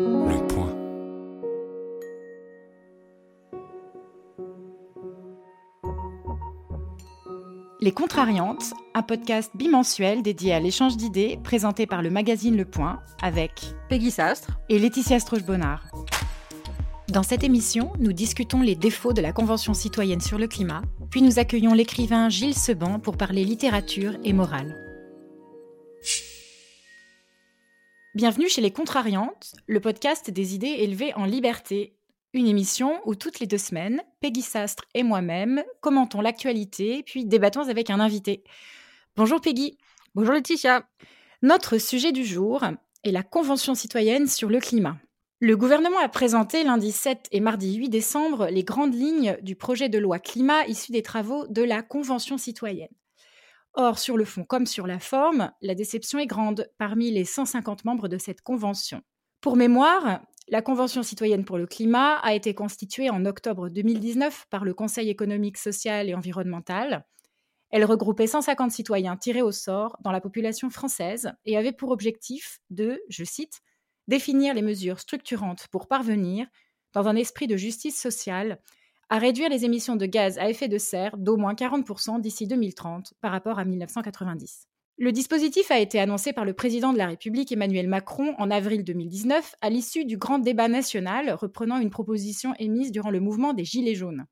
Le point. Les Contrariantes, un podcast bimensuel dédié à l'échange d'idées présenté par le magazine Le Point avec Peggy Sastre et Laetitia Stroche-Bonnard. Dans cette émission, nous discutons les défauts de la Convention citoyenne sur le climat, puis nous accueillons l'écrivain Gilles Seban pour parler littérature et morale. Bienvenue chez Les Contrariantes, le podcast des idées élevées en liberté. Une émission où toutes les deux semaines, Peggy Sastre et moi-même commentons l'actualité, puis débattons avec un invité. Bonjour Peggy. Bonjour Laetitia. Notre sujet du jour est la Convention citoyenne sur le climat. Le gouvernement a présenté lundi 7 et mardi 8 décembre les grandes lignes du projet de loi climat issu des travaux de la Convention citoyenne. Or, sur le fond comme sur la forme, la déception est grande parmi les 150 membres de cette convention. Pour mémoire, la Convention citoyenne pour le climat a été constituée en octobre 2019 par le Conseil économique, social et environnemental. Elle regroupait 150 citoyens tirés au sort dans la population française et avait pour objectif de, je cite, définir les mesures structurantes pour parvenir, dans un esprit de justice sociale, à réduire les émissions de gaz à effet de serre d'au moins 40% d'ici 2030 par rapport à 1990. Le dispositif a été annoncé par le président de la République Emmanuel Macron en avril 2019 à l'issue du grand débat national reprenant une proposition émise durant le mouvement des Gilets jaunes.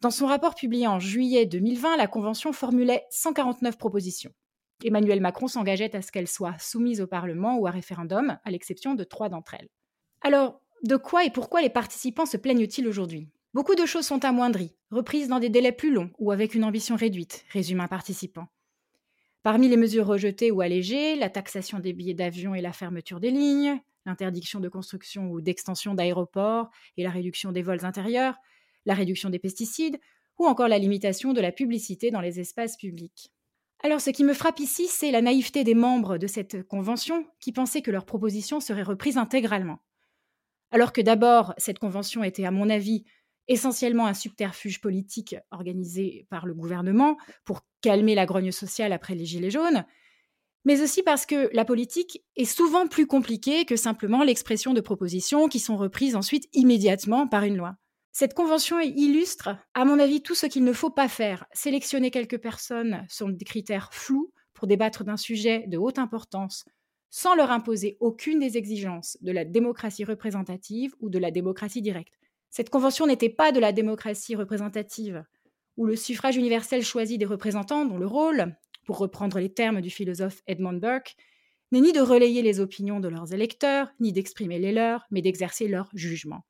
Dans son rapport publié en juillet 2020, la Convention formulait 149 propositions. Emmanuel Macron s'engageait à ce qu'elles soient soumises au Parlement ou à référendum, à l'exception de trois d'entre elles. Alors, de quoi et pourquoi les participants se plaignent-ils aujourd'hui? Beaucoup de choses sont amoindries, reprises dans des délais plus longs ou avec une ambition réduite, résume un participant. Parmi les mesures rejetées ou allégées, la taxation des billets d'avion et la fermeture des lignes, l'interdiction de construction ou d'extension d'aéroports et la réduction des vols intérieurs, la réduction des pesticides, ou encore la limitation de la publicité dans les espaces publics. Alors ce qui me frappe ici, c'est la naïveté des membres de cette convention qui pensaient que leurs propositions seraient reprises intégralement. Alors que d'abord, cette convention était, à mon avis, essentiellement un subterfuge politique organisé par le gouvernement pour calmer la grogne sociale après les Gilets jaunes, mais aussi parce que la politique est souvent plus compliquée que simplement l'expression de propositions qui sont reprises ensuite immédiatement par une loi. Cette convention illustre, à mon avis, tout ce qu'il ne faut pas faire. Sélectionner quelques personnes sur des critères flous pour débattre d'un sujet de haute importance sans leur imposer aucune des exigences de la démocratie représentative ou de la démocratie directe. Cette convention n'était pas de la démocratie représentative, où le suffrage universel choisit des représentants dont le rôle, pour reprendre les termes du philosophe Edmund Burke, n'est ni de relayer les opinions de leurs électeurs, ni d'exprimer les leurs, mais d'exercer leur jugement.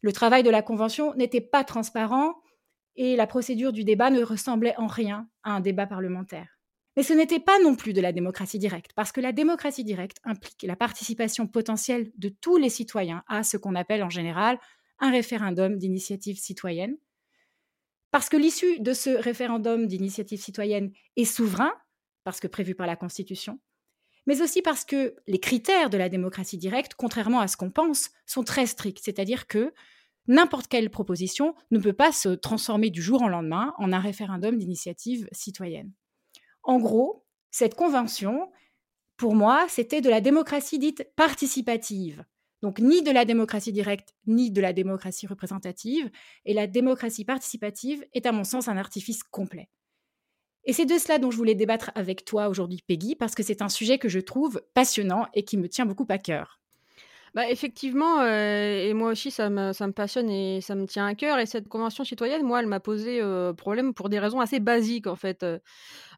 Le travail de la Convention n'était pas transparent et la procédure du débat ne ressemblait en rien à un débat parlementaire. Mais ce n'était pas non plus de la démocratie directe, parce que la démocratie directe implique la participation potentielle de tous les citoyens à ce qu'on appelle en général un référendum d'initiative citoyenne, parce que l'issue de ce référendum d'initiative citoyenne est souverain, parce que prévu par la Constitution, mais aussi parce que les critères de la démocratie directe, contrairement à ce qu'on pense, sont très stricts, c'est-à-dire que n'importe quelle proposition ne peut pas se transformer du jour au lendemain en un référendum d'initiative citoyenne. En gros, cette convention, pour moi, c'était de la démocratie dite participative. Donc ni de la démocratie directe, ni de la démocratie représentative. Et la démocratie participative est, à mon sens, un artifice complet. Et c'est de cela dont je voulais débattre avec toi aujourd'hui, Peggy, parce que c'est un sujet que je trouve passionnant et qui me tient beaucoup à cœur. Bah, effectivement, euh, et moi aussi, ça me, ça me passionne et ça me tient à cœur. Et cette convention citoyenne, moi, elle m'a posé euh, problème pour des raisons assez basiques, en fait.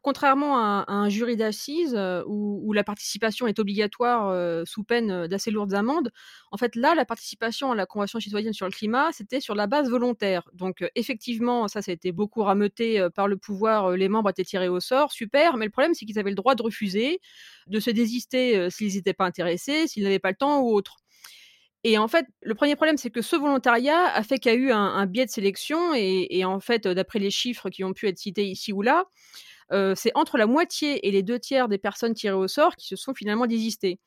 Euh, contrairement à, un jury d'assises où, où, la participation est obligatoire sous peine d'assez lourdes amendes, en fait, là, la participation à la convention citoyenne sur le climat, c'était sur la base volontaire. Donc, effectivement, ça, ça a été beaucoup rameuté par le pouvoir. les membres étaient tirés au sort, super. Mais le problème, c'est qu'ils avaient le droit de refuser, de se désister s'ils n'étaient pas intéressés, s'ils n'avaient pas le temps ou autre. Et en fait, le premier problème, c'est que ce volontariat a fait qu'il y a eu un, biais de sélection. Et, en fait, d'après les chiffres qui ont pu être cités ici ou là, euh, c'est entre la moitié et les deux tiers des personnes tirées au sort qui se sont finalement désistées.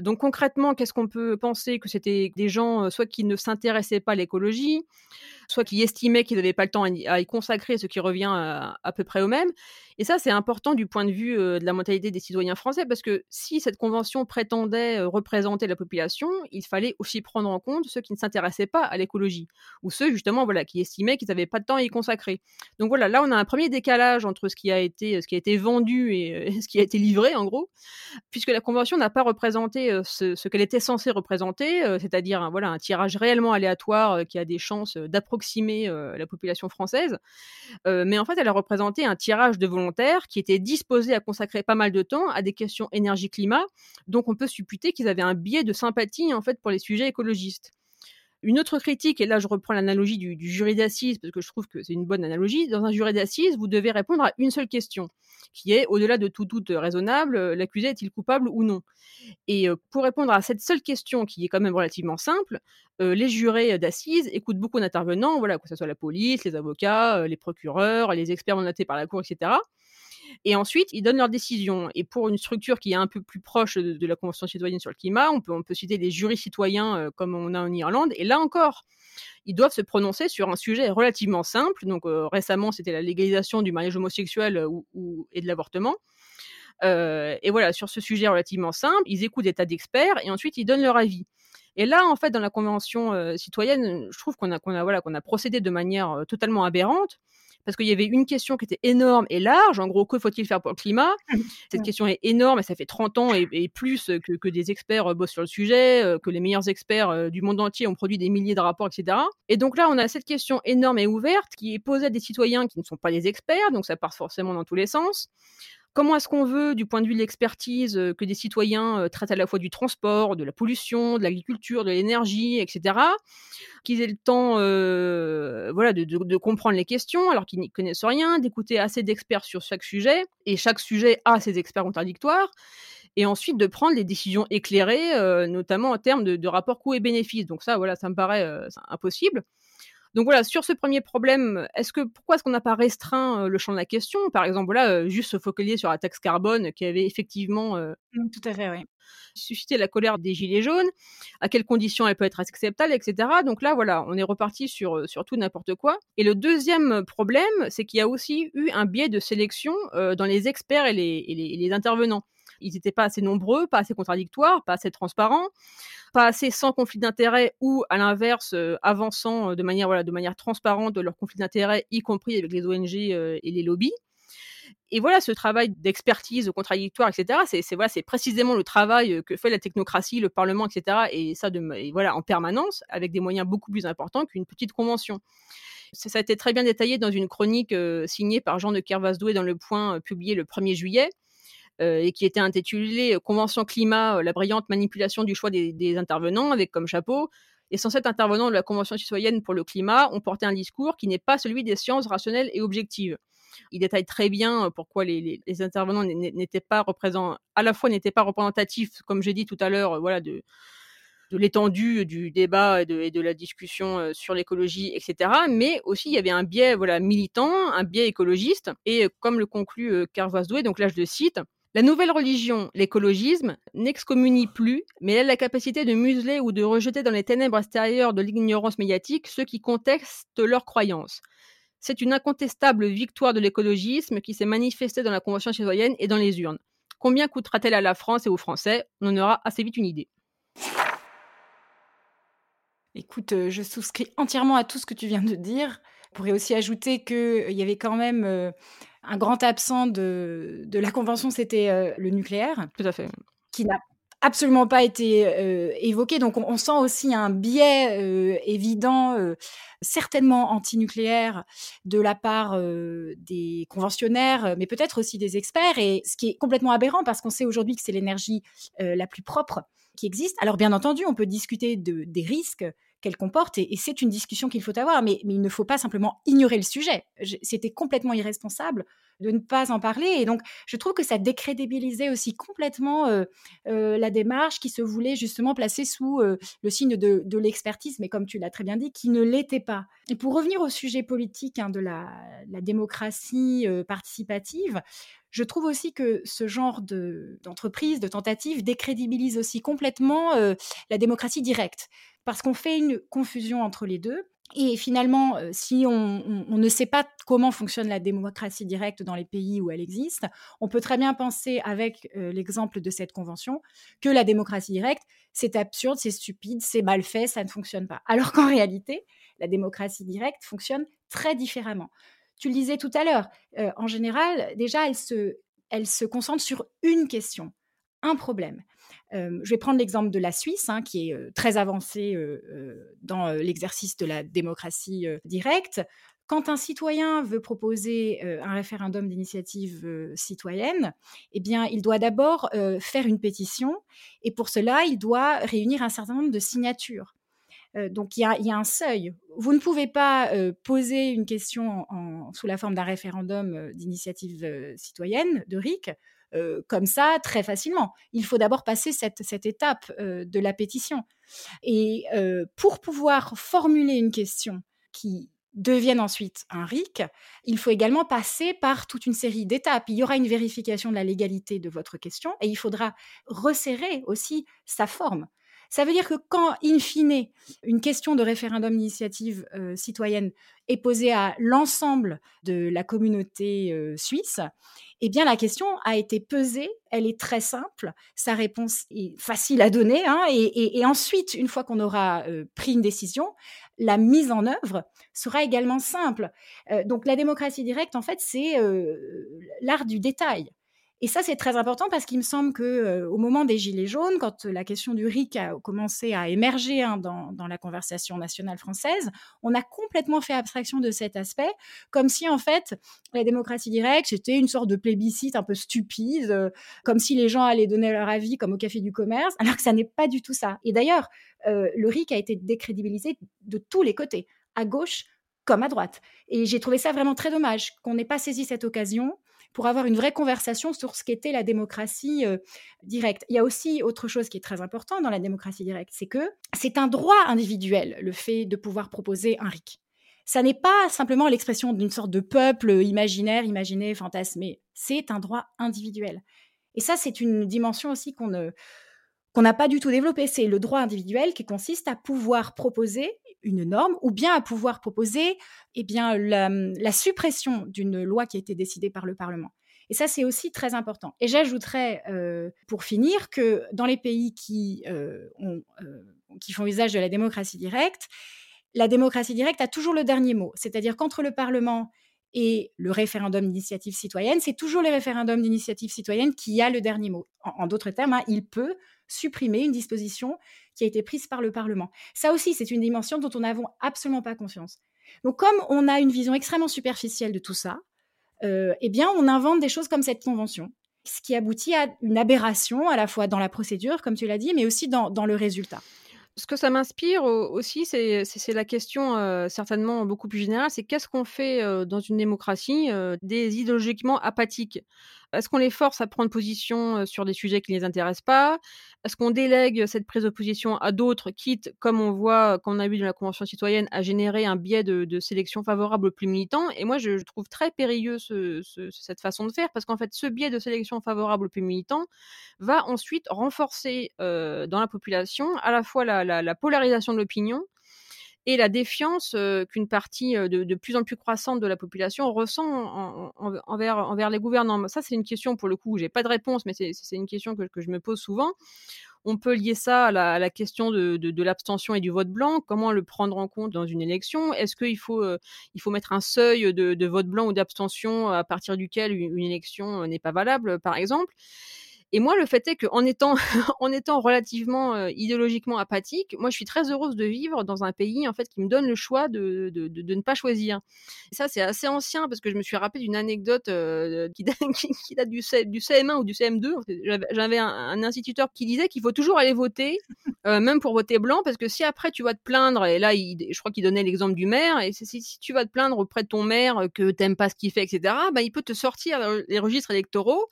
Donc concrètement, qu'est-ce qu'on peut penser que c'était des gens euh, soit qui ne s'intéressaient pas à l'écologie, soit qui estimaient qu'ils n'avaient pas le temps à y consacrer, ce qui revient à, à peu près au même, Et ça, c'est important du point de vue de la mentalité des citoyens français, parce que si cette convention prétendait représenter la population, il fallait aussi prendre en compte ceux qui ne s'intéressaient pas à l'écologie, ou ceux justement voilà, qui estimaient qu'ils n'avaient pas de temps à y consacrer. Donc voilà, là, on a un premier décalage entre ce qui a été, ce qui a été vendu et, ce qui a été livré, en gros, puisque la convention n'a pas représenté ce, qu'elle était censée représenter, c'est-à-dire un tirage réellement aléatoire qui a des chances d'approximer la population française. mais en fait, elle a représenté un tirage de volontaires qui étaient disposés à consacrer pas mal de temps à des questions énergie-climat. Donc, on peut supputer qu'ils avaient un biais de sympathie en fait pour les sujets écologistes. Une autre critique, et là je reprends l'analogie du, jury d'assises, parce que je trouve que c'est une bonne analogie, dans un jury d'assises, vous devez répondre à une seule question, qui est, au-delà de tout doute raisonnable, euh, l'accusé est-il coupable ou non? Et euh, pour répondre à cette seule question, qui est quand même relativement simple, euh, les jurés d'assises écoutent beaucoup d'intervenants, voilà, que ce soit la police, les avocats, les procureurs, les experts mandatés par la Cour, etc. Et ensuite, ils donnent leurs décisions. Et pour une structure qui est un peu plus proche de, la Convention citoyenne sur le climat, on peut, on peut citer des jurys citoyens euh, comme on a en Irlande. Et là encore, ils doivent se prononcer sur un sujet relativement simple. Donc euh, récemment, c'était la légalisation du mariage homosexuel euh, ou, et de l'avortement. et voilà, sur ce sujet relativement simple, ils écoutent des tas d'experts et ensuite ils donnent leur avis. Et là, en fait, dans la convention citoyenne, je trouve qu'on a, qu'on a, voilà, qu'on a procédé de manière totalement aberrante parce qu'il y avait une question qui était énorme et large. En gros, que faut-il faire pour le climat? Cette question est énorme et ça fait 30 ans et, plus que, des experts euh, bossent sur le sujet, euh, que les meilleurs experts euh, du monde entier ont produit des milliers de rapports, etc. Et donc là, on a cette question énorme et ouverte qui est posée à des citoyens qui ne sont pas des experts, donc ça part forcément dans tous les sens. Comment est-ce qu'on veut, du point de vue de l'expertise, euh, que des citoyens euh, traitent à la fois du transport, de la pollution, de l'agriculture, de l'énergie, etc., qu'ils aient le temps euh, voilà, de, comprendre les questions alors qu'ils n'y connaissent rien, d'écouter assez d'experts sur chaque sujet, et chaque sujet a ses experts contradictoires, et ensuite de prendre des décisions éclairées, notamment en termes de, rapport coût et bénéfice. Donc ça, voilà, ça me paraît impossible. Donc voilà, sur ce premier problème, est-ce que pourquoi est-ce qu'on n'a pas restreint le champ de la question? Par exemple, voilà, juste se focaliser sur la taxe carbone qui avait effectivement mmh, tout à fait, oui. suscité la colère des gilets jaunes, à quelles conditions elle peut être acceptable, etc. Donc là, voilà, on est reparti sur, sur tout n'importe quoi. Et le deuxième problème, c'est qu'il y a aussi eu un biais de sélection dans les experts et les, et les intervenants ils n'étaient pas assez nombreux, pas assez contradictoires, pas assez transparents, pas assez sans conflit d'intérêt ou, à l'inverse, euh, avançant euh, de manière, voilà, de manière transparente de leur conflit d'intérêt, y compris avec les ONG euh, et les lobbies. Et voilà, ce travail d'expertise contradictoire, etc., c'est voilà, précisément le travail que fait la technocratie, le Parlement, etc., et ça, de, voilà, en permanence, avec des moyens beaucoup plus importants qu'une petite convention. Ça, a été très bien détaillé dans une chronique signée par Jean de Kervasdoué dans Le Point, publiée le 1er juillet, euh, et qui était intitulé Convention climat, euh, la brillante manipulation du choix des, intervenants, avec comme chapeau les 107 intervenants de la Convention citoyenne pour le climat ont porté un discours qui n'est pas celui des sciences rationnelles et objectives. Il détaille très bien euh, pourquoi les, intervenants n'étaient pas représentants, à la fois n'étaient pas représentatifs, comme j'ai dit tout à l'heure, voilà, de, l'étendue du débat et de, la discussion sur l'écologie, etc. Mais aussi, il y avait un biais voilà, militant, un biais écologiste. Et comme le conclut Carvois Doué, donc là je le cite, la nouvelle religion, l'écologisme, n'excommunie plus, mais elle a la capacité de museler ou de rejeter dans les ténèbres extérieures de l'ignorance médiatique ceux qui contestent leurs croyances. C'est une incontestable victoire de l'écologisme qui s'est manifestée dans la Convention citoyenne et dans les urnes. Combien coûtera-t-elle à la France et aux Français? On en aura assez vite une idée. Écoute, euh, je souscris entièrement à tout ce que tu viens de dire. Je pourrais aussi ajouter qu'il euh, y avait quand même euh, un grand absent de, de la Convention, c'était le nucléaire. Tout à fait. Qui n'a absolument pas été évoqué. Donc on, sent aussi un biais évident, certainement anti-nucléaire, de la part des conventionnaires, mais peut-être aussi des experts. Et ce qui est complètement aberrant, parce qu'on sait aujourd'hui que c'est l'énergie la plus propre qui existe. Alors bien entendu, on peut discuter de, des risques qu'elle comporte. Et, c'est une discussion qu'il faut avoir, mais, il ne faut pas simplement ignorer le sujet. C'était complètement irresponsable de ne pas en parler. Et donc, je trouve que ça décrédibilisait aussi complètement la démarche qui se voulait justement placer sous le signe de, l'expertise, mais comme tu l'as très bien dit, qui ne l'était pas. Et pour revenir au sujet politique hein, de la, la démocratie participative, je trouve aussi que ce genre d'entreprise, de, tentative, décrédibilise aussi complètement la démocratie directe parce qu'on fait une confusion entre les deux. Et finalement, euh, si on, ne sait pas comment fonctionne la démocratie directe dans les pays où elle existe, on peut très bien penser, avec euh, l'exemple de cette convention, que la démocratie directe, c'est absurde, c'est stupide, c'est mal fait, ça ne fonctionne pas. Alors qu'en réalité, la démocratie directe fonctionne très différemment. Tu le disais tout à l'heure, euh, en général, déjà, elle se, elle se concentre sur une question, un problème je vais prendre l'exemple de la Suisse, hein, qui est très avancée dans l'exercice de la démocratie directe. Quand un citoyen veut proposer un référendum d'initiative citoyenne, eh bien, il doit d'abord faire une pétition, et pour cela, il doit réunir un certain nombre de signatures. donc, il y, a, un seuil. Vous ne pouvez pas poser une question sous la forme d'un référendum d'initiative citoyenne, de RIC, euh, comme ça très facilement. Il faut d'abord passer cette, cette étape euh, de la pétition. Et euh, pour pouvoir formuler une question qui devienne ensuite un RIC, il faut également passer par toute une série d'étapes. Il y aura une vérification de la légalité de votre question et il faudra resserrer aussi sa forme. Ça veut dire que quand, in fine, une question de référendum d'initiative citoyenne est posée à l'ensemble de la communauté suisse, eh bien, la question a été pesée, elle est très simple, sa réponse est facile à donner, hein, et, ensuite, une fois qu'on aura euh, pris une décision, la mise en œuvre sera également simple. Euh, donc, la démocratie directe, en fait, c'est euh, l'art du détail. Et ça, c'est très important parce qu'il me semble que euh, au moment des Gilets jaunes, quand la question du RIC a commencé à émerger hein, dans, la conversation nationale française, on a complètement fait abstraction de cet aspect, comme si en fait la démocratie directe c'était une sorte de plébiscite un peu stupide, euh, comme si les gens allaient donner leur avis comme au café du commerce, alors que ça n'est pas du tout ça. Et d'ailleurs, euh, le RIC a été décrédibilisé de tous les côtés, à gauche comme à droite. Et j'ai trouvé ça vraiment très dommage qu'on n'ait pas saisi cette occasion pour avoir une vraie conversation sur ce qu'était la démocratie euh, directe. Il y a aussi autre chose qui est très important dans la démocratie directe, c'est que c'est un droit individuel, le fait de pouvoir proposer un RIC. Ça n'est pas simplement l'expression d'une sorte de peuple imaginaire, imaginé, fantasmé. C'est un droit individuel. Et ça, c'est une dimension aussi qu'on ne qu'on n'a pas du tout développée. C'est le droit individuel qui consiste à pouvoir proposer une norme ou bien à pouvoir proposer eh bien, la, suppression d'une loi qui a été décidée par le Parlement. Et ça, c'est aussi très important. Et j'ajouterais, euh, pour finir, que dans les pays qui, euh, euh, qui font usage de la démocratie directe, la démocratie directe a toujours le dernier mot. C'est-à-dire qu'entre le Parlement et le référendum d'initiative citoyenne, c'est toujours le référendum d'initiative citoyenne qui a le dernier mot. En, d'autres termes, hein, il peut supprimer une disposition qui a été prise par le Parlement. Ça aussi, c'est une dimension dont on n'avons absolument pas conscience. Donc, comme on a une vision extrêmement superficielle de tout ça, euh, eh bien, on invente des choses comme cette convention, ce qui aboutit à une aberration à la fois dans la procédure, comme tu l'as dit, mais aussi dans, le résultat. Ce que ça m'inspire aussi, c'est la question euh, certainement beaucoup plus générale, c'est qu'est-ce qu'on fait euh, dans une démocratie des idéologiquement apathiques? Est-ce qu'on les force à prendre position sur des sujets qui ne les intéressent pas? Est-ce qu'on délègue cette prise de position à d'autres, quitte, comme on voit, qu'on a vu dans la Convention citoyenne, à générer un biais de, sélection favorable aux plus militants? Et moi, je, trouve très périlleux cette façon de faire, parce qu'en fait, ce biais de sélection favorable aux plus militants va ensuite renforcer dans la population à la fois la polarisation de l'opinion, et la défiance qu'une partie de, plus en plus croissante de la population ressent envers, les gouvernants. Ça, c'est une question, pour le coup, j'ai pas de réponse, mais c'est une question que, je me pose souvent. On peut lier ça à la, question de, l'abstention et du vote blanc. Comment le prendre en compte dans une élection? Est-ce qu'il faut, faut mettre un seuil de, vote blanc ou d'abstention à partir duquel une élection n'est pas valable, par exemple? Et moi, le fait est qu'en étant, en étant relativement euh, idéologiquement apathique, moi, je suis très heureuse de vivre dans un pays en fait qui me donne le choix de, de, de, ne pas choisir. Et ça, c'est assez ancien parce que je me suis rappelé d'une anecdote euh, qui, date, du, du, CM1 ou du CM2. J'avais un, instituteur qui disait qu'il faut toujours aller voter, euh, même pour voter blanc, parce que si après tu vas te plaindre, et là, je crois qu'il donnait l'exemple du maire, et si, si, tu vas te plaindre auprès de ton maire que t'aimes pas ce qu'il fait, etc., bah, il peut te sortir les registres électoraux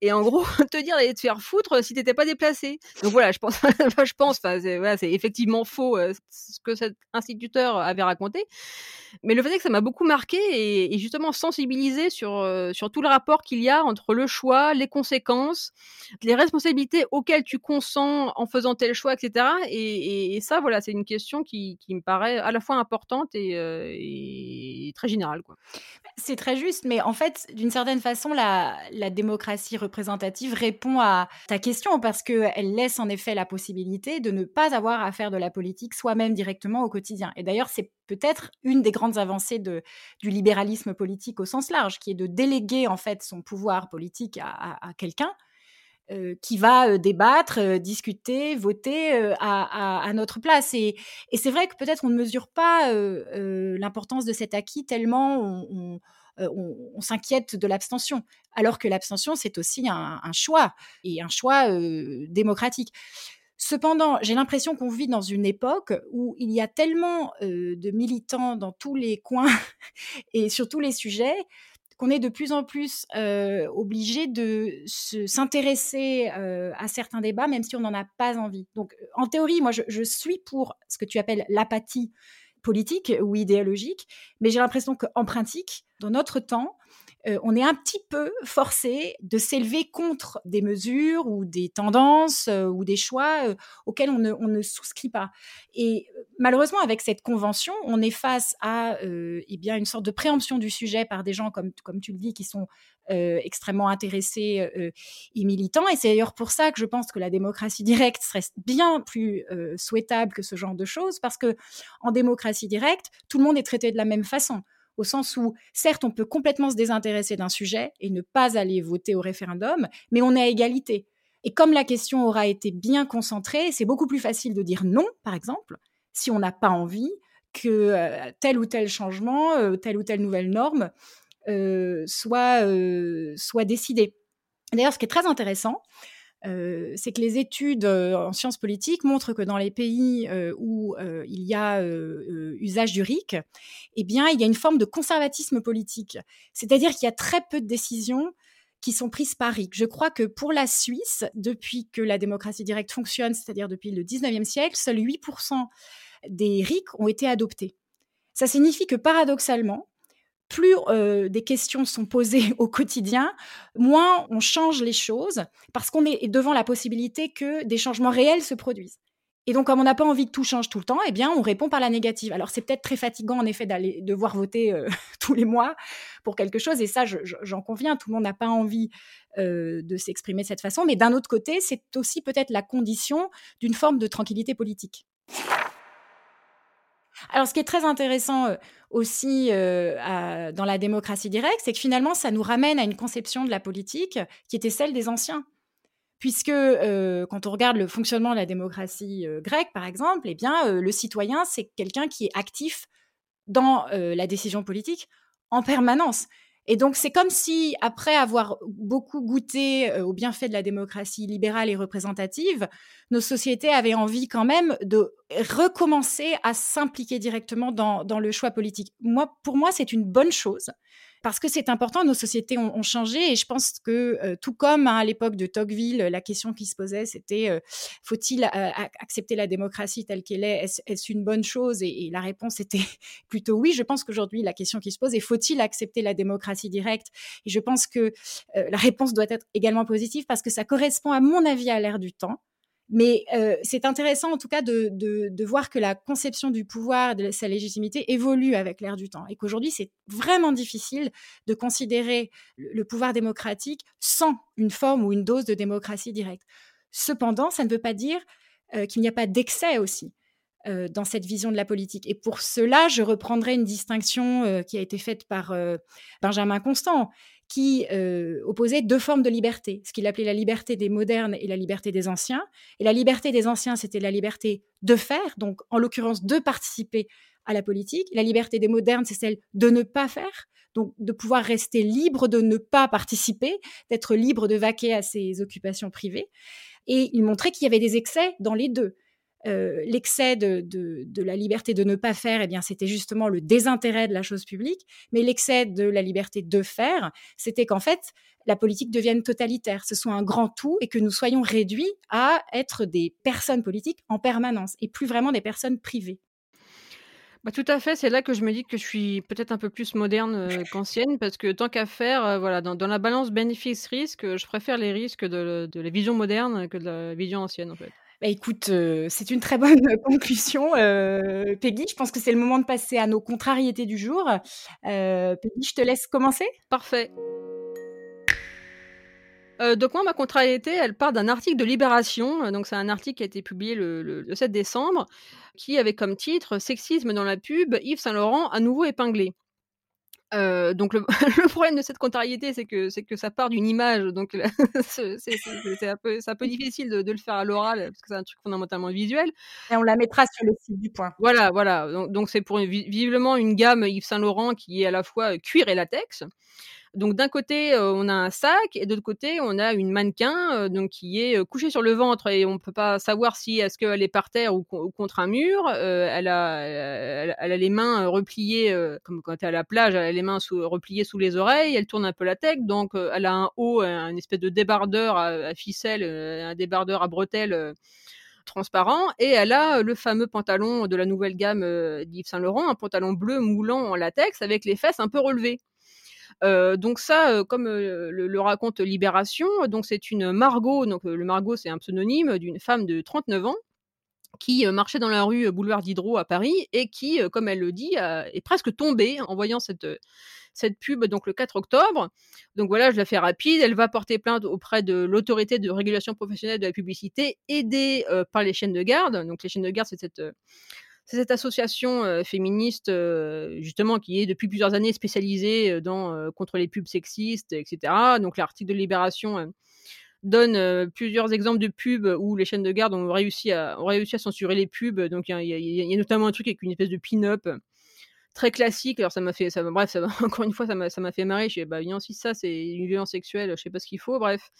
et en gros te dire de te faire foutre si t'étais pas déplacé. Donc voilà, je pense, je pense, c'est voilà, effectivement faux euh, ce que cet instituteur avait raconté. Mais le fait est que ça m'a beaucoup marqué et, justement sensibilisé sur, euh, sur tout le rapport qu'il y a entre le choix, les conséquences, les responsabilités auxquelles tu consens en faisant tel choix, etc. Et, ça, voilà, c'est une question qui, me paraît à la fois importante et, très générale. C'est très juste, mais en fait, d'une certaine façon, la, démocratie représentative répond à ta question parce qu'elle laisse en effet la possibilité de ne pas avoir à faire de la politique soi-même directement au quotidien. Et d'ailleurs, c'est peut-être une des grandes avancées du libéralisme politique au sens large, qui est de déléguer en fait son pouvoir politique à, quelqu'un. Euh, qui va euh, débattre, euh, discuter, voter à, notre place. Et, c'est vrai que peut-être on ne mesure pas l'importance de cet acquis tellement on, s'inquiète de l'abstention, alors que l'abstention, c'est aussi un, choix, et un choix démocratique. Cependant, j'ai l'impression qu'on vit dans une époque où il y a tellement de militants dans tous les coins et sur tous les sujets qu'on est de plus en plus obligé de s'intéresser à certains débats, même si on n'en a pas envie. Donc, en théorie, moi, je suis pour ce que tu appelles l'apathie politique ou idéologique, mais j'ai l'impression qu'en pratique, dans notre temps, euh, on est un petit peu forcé de s'élever contre des mesures ou des tendances euh, ou des choix euh, auxquels on ne, souscrit pas. Et malheureusement, avec cette convention, on est face à eh bien, une sorte de préemption du sujet par des gens, comme, comme tu le dis, qui sont extrêmement intéressés et militants. Et c'est d'ailleurs pour ça que je pense que la démocratie directe serait bien plus souhaitable que ce genre de choses, parce que en démocratie directe, tout le monde est traité de la même façon au sens où, certes, on peut complètement se désintéresser d'un sujet et ne pas aller voter au référendum, mais on est à égalité. Et comme la question aura été bien concentrée, c'est beaucoup plus facile de dire non, par exemple, si on n'a pas envie que euh, tel ou tel changement, euh, telle ou telle nouvelle norme euh, soit, soit décidé. D'ailleurs, ce qui est très intéressant, euh, c'est que les études euh, en sciences politiques montrent que dans les pays euh, où il y a usage du RIC, eh bien, il y a une forme de conservatisme politique. C'est-à-dire qu'il y a très peu de décisions qui sont prises par RIC. Je crois que pour la Suisse, depuis que la démocratie directe fonctionne, c'est-à-dire depuis le 19e siècle, seuls 8% des RIC ont été adoptés. Ça signifie que paradoxalement, plus des questions sont posées au quotidien, moins on change les choses parce qu'on est devant la possibilité que des changements réels se produisent. Et donc, comme on n'a pas envie que tout change tout le temps, eh bien, on répond par la négative. Alors, c'est peut-être très fatigant, en effet, d'aller devoir voter tous les mois pour quelque chose. Et ça, j'en conviens. Tout le monde n'a pas envie de s'exprimer de cette façon. Mais d'un autre côté, c'est aussi peut-être la condition d'une forme de tranquillité politique. Alors, ce qui est très intéressant euh, aussi euh, dans la démocratie directe, c'est que finalement, ça nous ramène à une conception de la politique qui était celle des anciens. Puisque euh, quand on regarde le fonctionnement de la démocratie grecque, par exemple, eh bien, le citoyen, c'est quelqu'un qui est actif dans la décision politique en permanence. Et donc, c'est comme si, après avoir beaucoup goûté euh, aux bienfaits de la démocratie libérale et représentative, nos sociétés avaient envie quand même de recommencer à s'impliquer directement dans, dans, le choix politique. Moi, pour moi, c'est une bonne chose parce que c'est important, nos sociétés ont, changé et je pense que euh, tout comme hein, à l'époque de Tocqueville, la question qui se posait, c'était euh, faut-il euh, accepter la démocratie telle qu'elle est? Est-ce une bonne chose? Et, la réponse était plutôt oui. Je pense qu'aujourd'hui, la question qui se pose est faut-il accepter la démocratie directe? Et je pense que la réponse doit être également positive parce que ça correspond, à mon avis, à l'ère du temps. Mais euh, c'est intéressant en tout cas de, voir que la conception du pouvoir, de sa légitimité évolue avec l'ère du temps et qu'aujourd'hui c'est vraiment difficile de considérer le pouvoir démocratique sans une forme ou une dose de démocratie directe. Cependant, ça ne veut pas dire euh, qu'il n'y a pas d'excès aussi. Euh, dans cette vision de la politique. Et pour cela, je reprendrai une distinction qui a été faite par Benjamin Constant, qui euh, opposait deux formes de liberté, ce qu'il appelait la liberté des modernes et la liberté des anciens. Et la liberté des anciens, c'était la liberté de faire, donc en l'occurrence de participer à la politique. La liberté des modernes, c'est celle de ne pas faire, donc de pouvoir rester libre de ne pas participer, d'être libre de vaquer à ses occupations privées. Et il montrait qu'il y avait des excès dans les deux. Euh, l'excès de, la liberté de ne pas faire, eh bien, c'était justement le désintérêt de la chose publique. Mais l'excès de la liberté de faire, c'était qu'en fait, la politique devienne totalitaire, ce soit un grand tout et que nous soyons réduits à être des personnes politiques en permanence et plus vraiment des personnes privées. Bah, tout à fait, c'est là que je me dis que je suis peut-être un peu plus moderne euh, qu'ancienne, parce que tant qu'à faire, euh, voilà, dans, la balance bénéfice-risque, je préfère les risques de, de la vision moderne que de la vision ancienne, en fait. Bah, écoute, c'est une très bonne conclusion, Peggy. Je pense que c'est le moment de passer à nos contrariétés du jour. Peggy, je te laisse commencer? Parfait. donc moi, ma contrariété, elle part d'un article de Libération, donc c'est un article qui a été publié le le 7 décembre, qui avait comme titre: «Sexisme dans la pub, Yves Saint Laurent à nouveau épinglé». Euh, donc le, le, problème de cette contrariété, c'est que c'est que ça part d'une image, donc c'est un peu, un peu difficile de, de, le faire à l'oral parce que c'est un truc fondamentalement visuel. Et on la mettra sur le site du Point. Voilà, voilà. Donc c'est pour visiblement une gamme Yves Saint Laurent qui est à la fois cuir et latex. Donc d'un côté, euh, on a un sac et de l'autre côté, on a une mannequin euh, donc qui est euh, couchée sur le ventre et on peut pas savoir si est-ce qu'elle est par terre ou, contre un mur. elle, a, les mains repliées comme quand elle est à la plage, elle a les mains repliées sous les oreilles. Elle tourne un peu la tête, donc elle a un haut, un espèce de débardeur à, à ficelle, un débardeur à bretelles transparent et elle a le fameux pantalon de la nouvelle gamme d'Yves Saint Laurent, un pantalon bleu moulant en latex avec les fesses un peu relevées donc ça, comme le, raconte Libération, donc c'est une Margot, donc le Margot c'est un pseudonyme d'une femme de 39 ans qui marchait dans la rue boulevard Diderot à Paris et qui, comme elle le dit, est presque tombée en voyant cette cette pub donc le 4 octobre. Donc voilà, je la fais rapide. Elle va porter plainte auprès de l'autorité de régulation professionnelle de la publicité, aidée par les chaînes de garde. Donc les chaînes de garde, c'est cette c'est cette association féministe, justement, qui est depuis plusieurs années spécialisée dans, contre les pubs sexistes, etc. Donc l'article de Libération donne plusieurs exemples de pubs où les chaînes de garde ont réussi à, ont réussi à censurer les pubs. Donc il y, a notamment un truc avec une espèce de pin-up très classique. Alors ça m'a fait, ça, bref, encore une fois, ça m'a fait marrer. Je dis, bah, bien si ça, c'est une violence sexuelle, je sais pas ce qu'il faut. Bref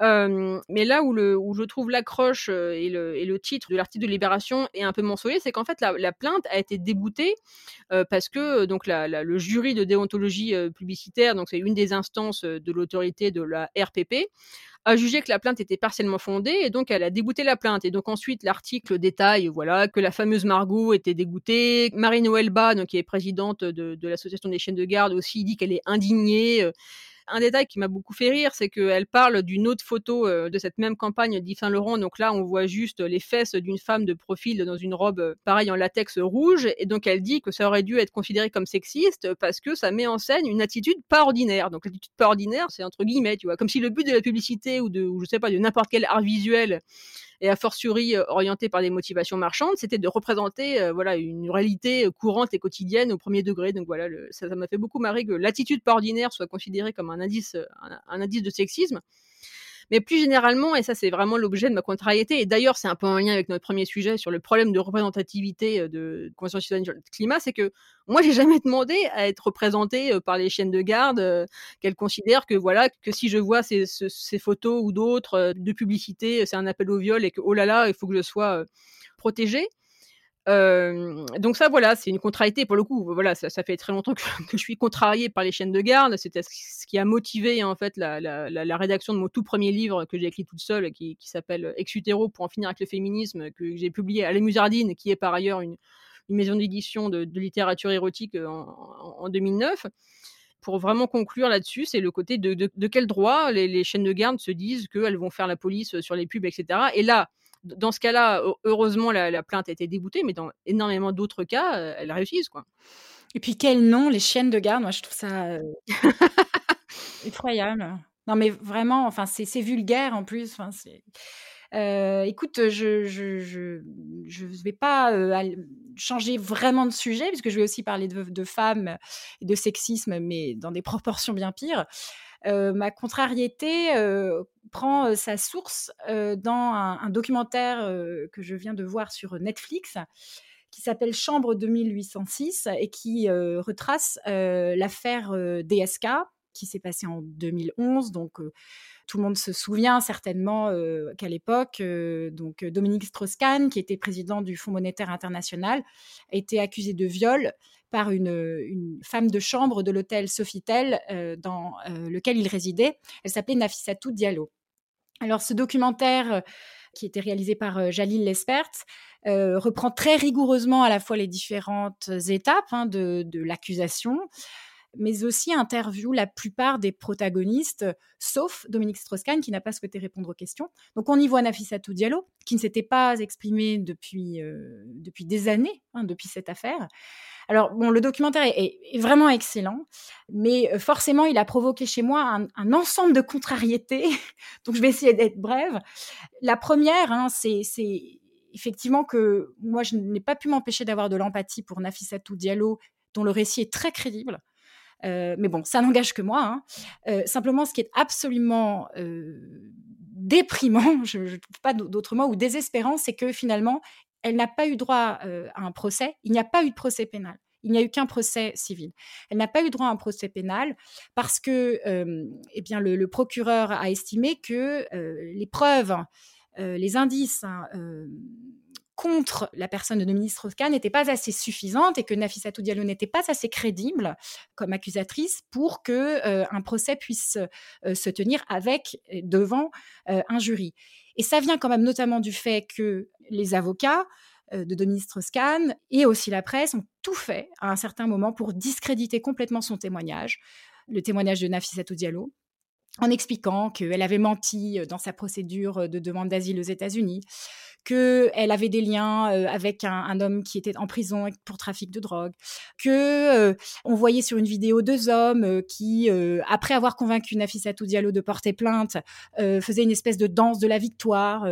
mais là où, je trouve l'accroche et le, titre de l'article de Libération est un peu mensonger, c'est qu'en fait la, la, plainte a été déboutée parce que donc le jury de déontologie publicitaire, donc c'est une des instances de l'autorité de la RPP, a jugé que la plainte était partiellement fondée et donc elle a débouté la plainte. Et donc ensuite l'article détaille voilà que la fameuse Margot était dégoûtée, Marie-Noël Bas, donc qui est présidente de, de l'association des chaînes de garde aussi dit qu'elle est indignée. Un détail qui m'a beaucoup fait rire, c'est qu'elle parle d'une autre photo euh, de cette même campagne d'Yves Saint Laurent. Donc là, on voit juste les fesses d'une femme de profil dans une robe euh, pareille en latex rouge. Et donc elle dit que ça aurait dû être considéré comme sexiste parce que ça met en scène une attitude pas ordinaire. Donc l'attitude pas ordinaire, c'est entre guillemets, tu vois, comme si le but de la publicité ou de, je sais pas, de n'importe quel art visuel et a fortiori orienté par des motivations marchandes, c'était de représenter voilà une réalité courante et quotidienne au premier degré. Donc voilà, ça m'a fait beaucoup marrer que l'attitude pas ordinaire soit considérée comme un indice, un indice de sexisme. Mais plus généralement, et ça c'est vraiment l'objet de ma contrariété, et d'ailleurs c'est un peu en lien avec notre premier sujet sur le problème de représentativité euh, de Convention citoyenne sur le climat, c'est que moi j'ai jamais demandé à être représentée euh, par les chaînes de garde, euh, qu'elles considèrent que voilà que si je vois ces photos ou d'autres de publicité, c'est un appel au viol et que oh là là, il faut que je sois protégée donc ça, voilà, c'est une contrariété pour le coup. Voilà, ça, fait très longtemps que, je suis contrariée par les chaînes de garde. C'était ce qui a motivé en fait la, rédaction de mon tout premier livre que j'ai écrit toute seule, qui, qui s'appelle Exutero pour en finir avec le féminisme, que j'ai publié à La Musardine, qui est par ailleurs une, maison d'édition de, littérature érotique en, en 2009 pour vraiment conclure là-dessus, c'est le côté de, de, de quel droit les, les, chaînes de garde se disent qu'elles vont faire la police sur les pubs, etc. Et là, dans ce cas-là, heureusement, la, plainte a été déboutée, mais dans énormément d'autres cas, elles réussissent, quoi. Et puis quel nom, les chiennes de garde, moi je trouve ça euh, effroyable. Non mais vraiment, enfin c'est vulgaire en plus. Enfin, euh, écoute, je je, je, je vais pas changer vraiment de sujet puisque je vais aussi parler de, de, femmes et de sexisme, mais dans des proportions bien pires. Ma contrariété prend sa source dans un, documentaire que je viens de voir sur Netflix qui s'appelle Chambre 2806 et qui retrace l'affaire DSK qui s'est passée en 2011. Donc, tout le monde se souvient certainement qu'à l'époque, donc Dominique Strauss-Kahn, qui était président du Fonds monétaire international, été accusé de viol par une, femme de chambre de l'hôtel Sofitel dans lequel il résidait. Elle s'appelait Nafissatou Diallo. Alors ce documentaire qui était réalisé par Jalil Lespert, reprend très rigoureusement à la fois les différentes étapes hein, de, l'accusation, mais aussi interviewe la plupart des protagonistes, sauf Dominique Strauss-Kahn qui n'a pas souhaité répondre aux questions. Donc on y voit Nafissatou Diallo, qui ne s'était pas exprimé depuis, euh, depuis des années, hein, depuis cette affaire. Alors, bon, le documentaire est, vraiment excellent, mais euh, forcément, il a provoqué chez moi un, ensemble de contrariétés. Donc, je vais essayer d'être brève. La première, hein, c'est effectivement que moi, je n'ai pas pu m'empêcher d'avoir de l'empathie pour Nafissatou Diallo, dont le récit est très crédible. Euh, mais bon, ça n'engage que moi. Hein. Euh, simplement, ce qui est absolument déprimant, je ne trouve pas d'autre mot, ou désespérant, c'est que finalement, elle n'a pas eu droit euh, à un procès. Il n'y a pas eu de procès pénal. Il n'y a eu qu'un procès civil. Elle n'a pas eu droit à un procès pénal parce que euh, eh bien, le, procureur a estimé que euh, les preuves, les indices hein, contre la personne de Dominique Strauss-Kahn n'étaient pas assez suffisantes et que Nafissatou Diallo n'était pas assez crédible comme accusatrice pour que un procès puisse se tenir avec devant un jury. Et ça vient quand même notamment du fait que les avocats euh, de Dominique Strauss-Kahn et aussi la presse ont tout fait à un certain moment pour discréditer complètement son témoignage, le témoignage de Nafissatou Diallo, en expliquant qu'elle avait menti euh, dans sa procédure de demande d'asile aux États-Unis, qu'elle avait des liens euh, avec un, homme qui était en prison pour trafic de drogue, que euh, on voyait sur une vidéo deux hommes qui, après avoir convaincu Nafissatou Diallo de porter plainte, faisaient une espèce de danse de la victoire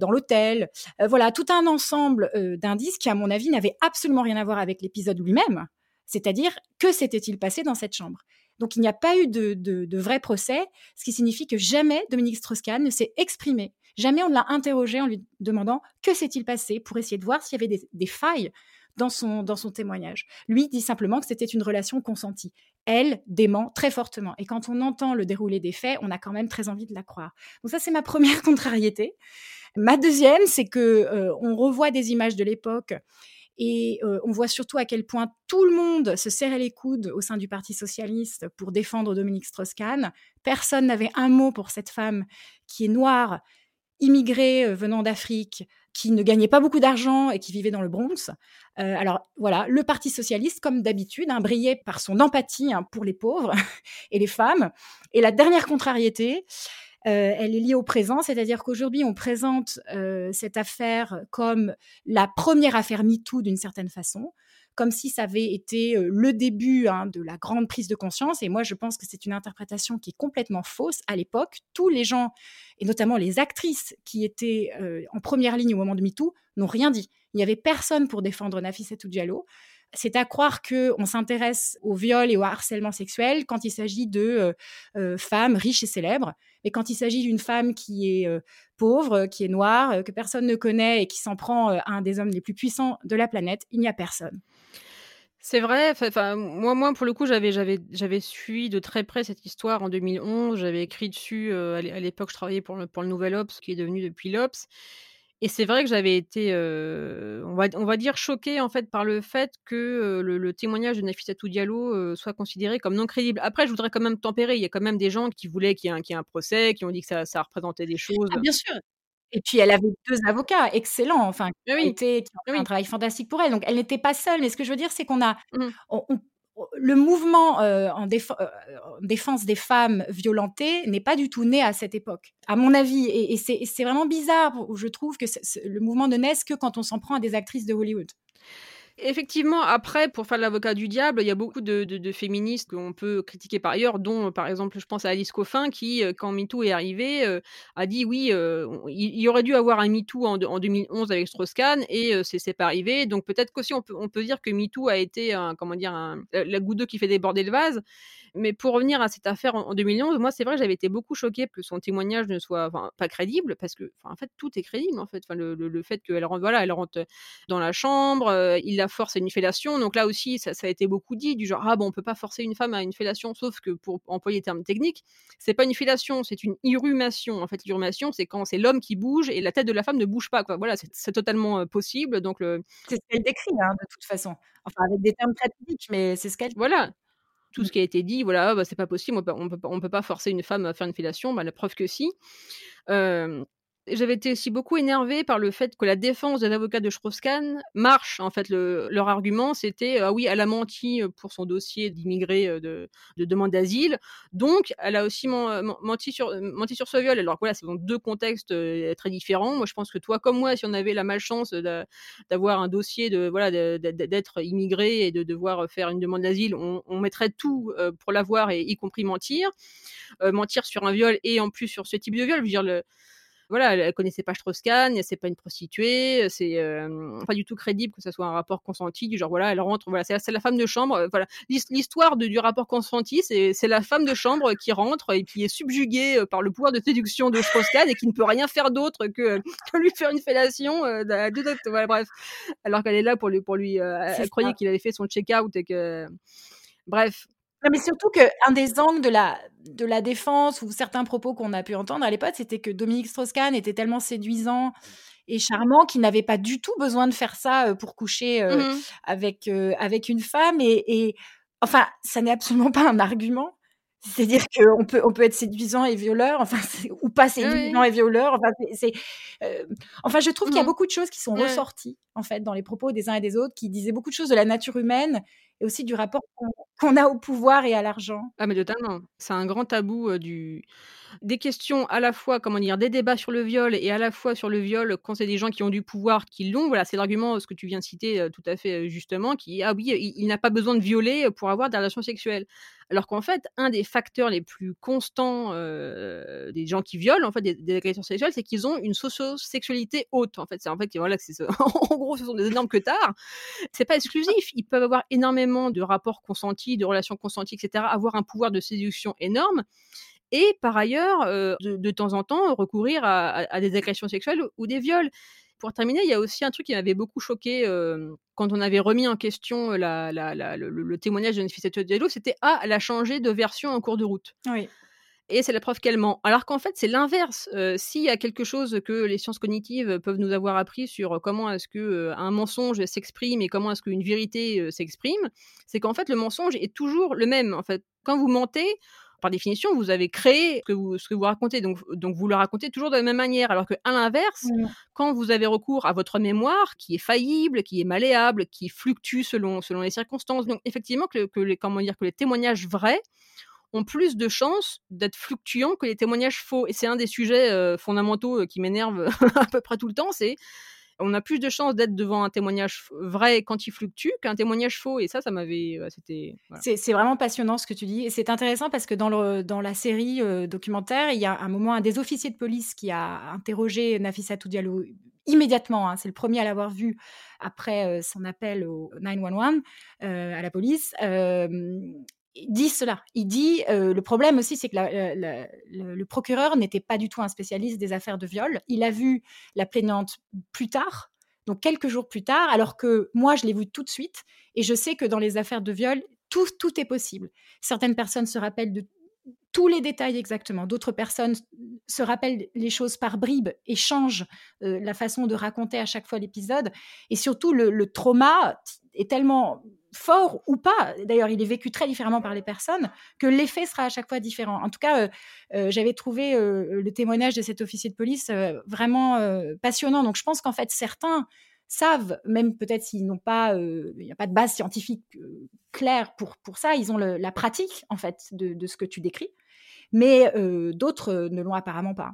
dans l'hôtel. voilà, tout un ensemble d'indices qui, à mon avis, n'avaient absolument rien à voir avec l'épisode lui-même. C'est-à-dire, que s'était-il passé dans cette chambre? Donc il n'y a pas eu de, vrai procès, ce qui signifie que jamais Dominique Strauss-Kahn ne s'est exprimé. Jamais on ne l'a interrogé en lui demandant que s'est-il passé? pour essayer de voir s'il y avait des, failles dans son, dans son témoignage. Lui dit simplement que c'était une relation consentie. Elle dément très fortement. Et quand on entend le déroulé des faits, on a quand même très envie de la croire. Donc ça, c'est ma première contrariété. Ma deuxième, c'est que euh, on revoit des images de l'époque et on voit surtout à quel point tout le monde se serrait les coudes au sein du Parti socialiste pour défendre Dominique Strauss-Kahn. Personne n'avait un mot pour cette femme qui est noire, immigrée venant d'Afrique, qui ne gagnait pas beaucoup d'argent et qui vivait dans le Bronx. alors voilà, le Parti socialiste, comme d'habitude, hein, brillait par son empathie hein, pour les pauvres et les femmes. Et la dernière contrariété, euh, elle est liée au présent, c'est-à-dire qu'aujourd'hui, on présente euh, cette affaire comme la première affaire MeToo d'une certaine façon, comme si ça avait été euh, le début hein, de la grande prise de conscience. Et moi, je pense que c'est une interprétation qui est complètement fausse. À l'époque, tous les gens, et notamment les actrices qui étaient en première ligne au moment de MeToo, n'ont rien dit. Il n'y avait personne pour défendre Nafissatou Diallo c'est à croire que on s'intéresse au viol et au harcèlement sexuel quand il s'agit de euh, euh, femmes riches et célèbres, mais quand il s'agit d'une femme qui est euh, pauvre, qui est noire, que personne ne connaît et qui s'en prend à un des hommes les plus puissants de la planète, il n'y a personne. C'est vrai, moi moi pour le coup, j'avais suivi de très près cette histoire en 2011, j'avais écrit dessus, à l'époque je travaillais pour le pour le Nouvel Obs qui est devenu depuis l'Obs et c'est vrai que j'avais été, on, va, on va dire, choquée en fait par le fait que le, témoignage de Nafissatou Diallo soit considéré comme non crédible. Après, je voudrais quand même tempérer. Il y a quand même des gens qui voulaient qu'il y, ait un, procès, qui ont dit que ça, ça représentait des choses. Ah, bien sûr. Et puis elle avait deux avocats excellents, enfin, qui, ont fait un travail fantastique pour elle. Donc elle n'était pas seule. Mais ce que je veux dire, c'est qu'on a, mmh le mouvement euh, en, défense des femmes violentées n'est pas du tout né à cette époque, à mon avis. Et, c'est vraiment bizarre, je trouve, que le mouvement ne naisse que quand on s'en prend à des actrices de Hollywood. Effectivement, après, pour faire l'avocat du diable, il y a beaucoup de, féministes qu'on peut critiquer par ailleurs, dont par exemple, je pense à Alice Coffin, qui, euh, quand MeToo est arrivé, euh, a dit oui, euh, il y aurait dû avoir un MeToo en, en 2011 avec Strauss-Kahn, et c'est pas arrivé. Donc peut-être qu'aussi on peut, on peut dire que MeToo a été, un, comment dire, un, la goutte d'eau qui fait déborder le vase. Mais pour revenir à cette affaire en, 2011, moi, c'est vrai j'avais été beaucoup choquée que son témoignage ne soit pas crédible, parce que, en fait, tout est crédible, en fait. le, le, fait qu'elle rentre, voilà, elle rentre dans la chambre, euh, il la force à une fellation. Donc là aussi, ça, a été beaucoup dit, du genre, ah bon, on peut pas forcer une femme à une fellation, sauf que pour employer les termes techniques, c'est pas une fellation, c'est une irrumation. En fait, l'irrumation, c'est quand c'est l'homme qui bouge et la tête de la femme ne bouge pas. Quoi. Voilà, c'est totalement possible. Donc le... C'est ce qu'elle décrit, hein, de toute façon. Enfin, avec des termes très techniques, mais c'est ce qu'elle Voilà tout ce qui a été dit, voilà, bah, c'est pas possible, on peut, on peut, on peut pas forcer une femme à faire une fellation, bah, la preuve que si. J'avais été aussi beaucoup énervée par le fait que la défense des avocats de Strauss-Kahn marche. En fait, le, leur argument, c'était ah oui, elle a menti pour son dossier d'immigré de, de, demande d'asile, donc elle a aussi menti sur menti sur ce viol. Alors voilà, c'est deux contextes très différents. Moi, je pense que toi, comme moi, si on avait la malchance d'avoir un dossier de voilà d'être immigré et de devoir faire une demande d'asile, on, mettrait tout pour l'avoir y compris mentir, mentir sur un viol et en plus sur ce type de viol. Je veux dire le voilà, elle, connaissait pas Strauss-Kahn, c'est pas une prostituée, c'est euh, pas du tout crédible que ce soit un rapport consenti, du genre voilà, elle rentre, voilà, c'est la, femme de chambre, euh, voilà. L'histoire du rapport consenti, c'est la femme de chambre qui rentre et qui est subjuguée euh, par le pouvoir de séduction de Strauss-Kahn et qui ne peut rien faire d'autre que, lui faire une fellation, voilà, bref. Alors qu'elle est là pour lui, pour lui, elle croyait qu'il avait fait son check-out et que, bref, mais surtout qu'un des angles de la, de la défense ou certains propos qu'on a pu entendre à l'époque, c'était que Dominique Strauss-Kahn était tellement séduisant et charmant qu'il n'avait pas du tout besoin de faire ça pour coucher mmh avec, avec une femme. Et, et enfin, ça n'est absolument pas un argument. C'est-à-dire qu'on peut, on peut être séduisant et violeur, enfin, ou pas séduisant et violeur. Enfin, c'est, enfin, je trouve qu'il y a mmh. beaucoup de choses qui sont ressorties, en fait, dans les propos des uns et des autres, qui disaient beaucoup de choses de la nature humaine et aussi du rapport qu'on a au pouvoir et à l'argent. Ah mais totalement. C'est un grand tabou du des questions à la fois, comment dire, des débats sur le viol et à la fois sur le viol quand c'est des gens qui ont du pouvoir qui l'ont. Voilà, c'est l'argument, ce que tu viens de citer tout à fait justement, qui ah oui, il, n'a pas besoin de violer pour avoir des relations sexuelles. Alors qu'en fait, un des facteurs les plus constants des gens qui violent, en fait, des, agressions sexuelles, c'est qu'ils ont une socio-sexualité haute. En fait, c'est en fait, voilà, en gros, ce sont des énormes que tard. C'est pas exclusif. Ils peuvent avoir énormément de rapports consentis, de relations consenties, etc. Avoir un pouvoir de séduction énorme et par ailleurs, de, temps en temps, recourir à, des agressions sexuelles ou, des viols. Pour terminer, il y a aussi un truc qui m'avait beaucoup choqué quand on avait remis en question le, témoignage de Nefissatou Diallo, c'était ah, elle a changé de version en cours de route. Oui. Et c'est la preuve qu'elle ment. Alors qu'en fait, c'est l'inverse. S'il y a quelque chose que les sciences cognitives peuvent nous avoir appris sur comment est-ce que un mensonge s'exprime et comment est-ce qu'une vérité s'exprime, c'est qu'en fait, le mensonge est toujours le même. En fait, quand vous mentez, par définition, vous avez créé ce que vous, ce que vous racontez, donc, donc vous le racontez toujours de la même manière. Alors qu'à l'inverse, mmh. quand vous avez recours à votre mémoire, qui est faillible, qui est malléable, qui fluctue selon, selon les circonstances, donc effectivement que, que les, comment dire, que les témoignages vrais ont plus de chances d'être fluctuants que les témoignages faux. Et c'est un des sujets euh, fondamentaux euh, qui m'énerve à peu près tout le temps, c'est on a plus de chances d'être devant un témoignage vrai quand il fluctue qu'un témoignage faux. Et ça, ça m'avait. c'était. C'est vraiment passionnant ce que tu dis. Et c'est intéressant parce que dans, le, dans la série euh, documentaire, il y a un moment, un des officiers de police qui a interrogé Nafissatou Diallo immédiatement. Hein, c'est le premier à l'avoir vu après euh, son appel au 911 euh, à la police dit cela. Il dit euh, le problème aussi, c'est que le, procureur n'était pas du tout un spécialiste des affaires de viol. Il a vu la plaignante plus tard, donc quelques jours plus tard, alors que moi, je l'ai vu tout de suite. Et je sais que dans les affaires de viol, tout, tout est possible. Certaines personnes se rappellent de tous les détails exactement. D'autres personnes se rappellent les choses par bribes et changent euh, la façon de raconter à chaque fois l'épisode. Et surtout, le, trauma est tellement fort ou pas, d'ailleurs il est vécu très différemment par les personnes, que l'effet sera à chaque fois différent. En tout cas, euh, euh, j'avais trouvé le témoignage de cet officier de police vraiment passionnant. Donc je pense qu'en fait certains savent, même peut-être s'ils n'ont pas, il n'y a pas de base scientifique claire pour, pour ça, ils ont la pratique en fait de, ce que tu décris, mais d'autres ne l'ont apparemment pas.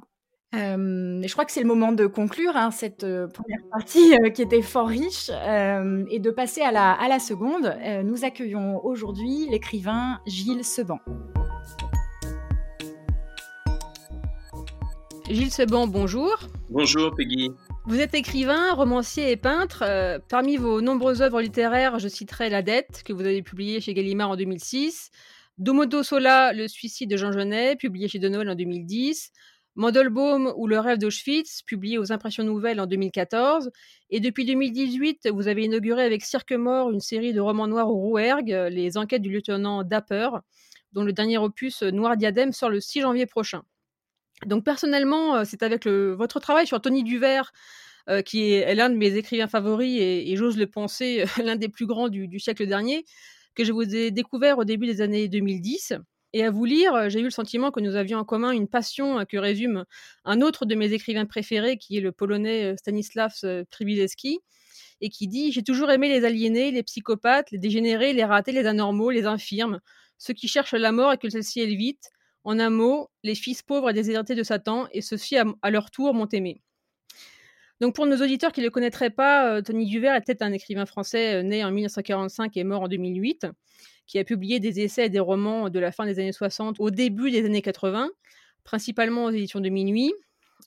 Je crois que c'est le moment de conclure hein, cette première partie qui était fort riche et de passer à la, à la seconde. nous accueillons aujourd'hui l'écrivain Gilles Seban. Gilles Seban, bonjour. Bonjour Peggy. Vous êtes écrivain, romancier et peintre. Euh, parmi vos nombreuses œuvres littéraires, je citerai La dette, que vous avez publiée chez Gallimard en 2006, Domodo Sola, Le suicide de Jean Genet, publié chez De Noël en 2010, Mandelbaum ou Le rêve d'Auschwitz, publié aux Impressions Nouvelles en 2014. Et depuis 2018, vous avez inauguré avec Cirque Mort une série de romans noirs au Rouergue, Les enquêtes du lieutenant Dapper, dont le dernier opus Noir Diadème sort le 6 janvier prochain. Donc personnellement, euh, c'est avec votre travail sur Tony Duvert, euh, qui est, l'un de mes écrivains favoris et, j'ose le penser, l'un des plus grands du, siècle dernier, que je vous ai découvert au début des années 2010. Et à vous lire, j'ai eu le sentiment que nous avions en commun une passion que résume un autre de mes écrivains préférés, qui est le polonais Stanisław Przybyszewski, et qui dit J'ai toujours aimé les aliénés, les psychopathes, les dégénérés, les ratés, les anormaux, les infirmes, ceux qui cherchent la mort et que celle-ci est vite. En un mot, les fils pauvres et déshérités de Satan, et ceux-ci à, leur tour m'ont aimé. Donc pour nos auditeurs qui ne le connaîtraient pas, euh, Tony Duvert était un écrivain français euh, né en 1945 et mort en 2008, qui a publié des essais et des romans de la fin des années 60 au début des années 80, principalement aux éditions de Minuit,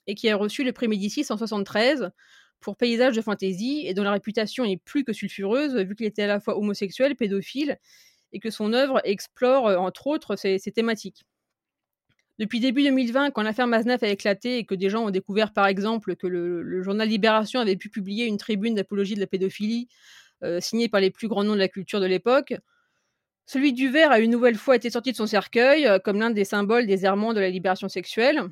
et qui a reçu le prix Médicis en 73 pour Paysage de fantaisie et dont la réputation est plus que sulfureuse vu qu'il était à la fois homosexuel, pédophile et que son œuvre explore euh, entre autres ces, thématiques. Depuis début 2020, quand l'affaire Maznaf a éclaté et que des gens ont découvert par exemple que le, journal Libération avait pu publier une tribune d'apologie de la pédophilie euh, signée par les plus grands noms de la culture de l'époque, celui du verre a une nouvelle fois été sorti de son cercueil euh, comme l'un des symboles des errements de la libération sexuelle.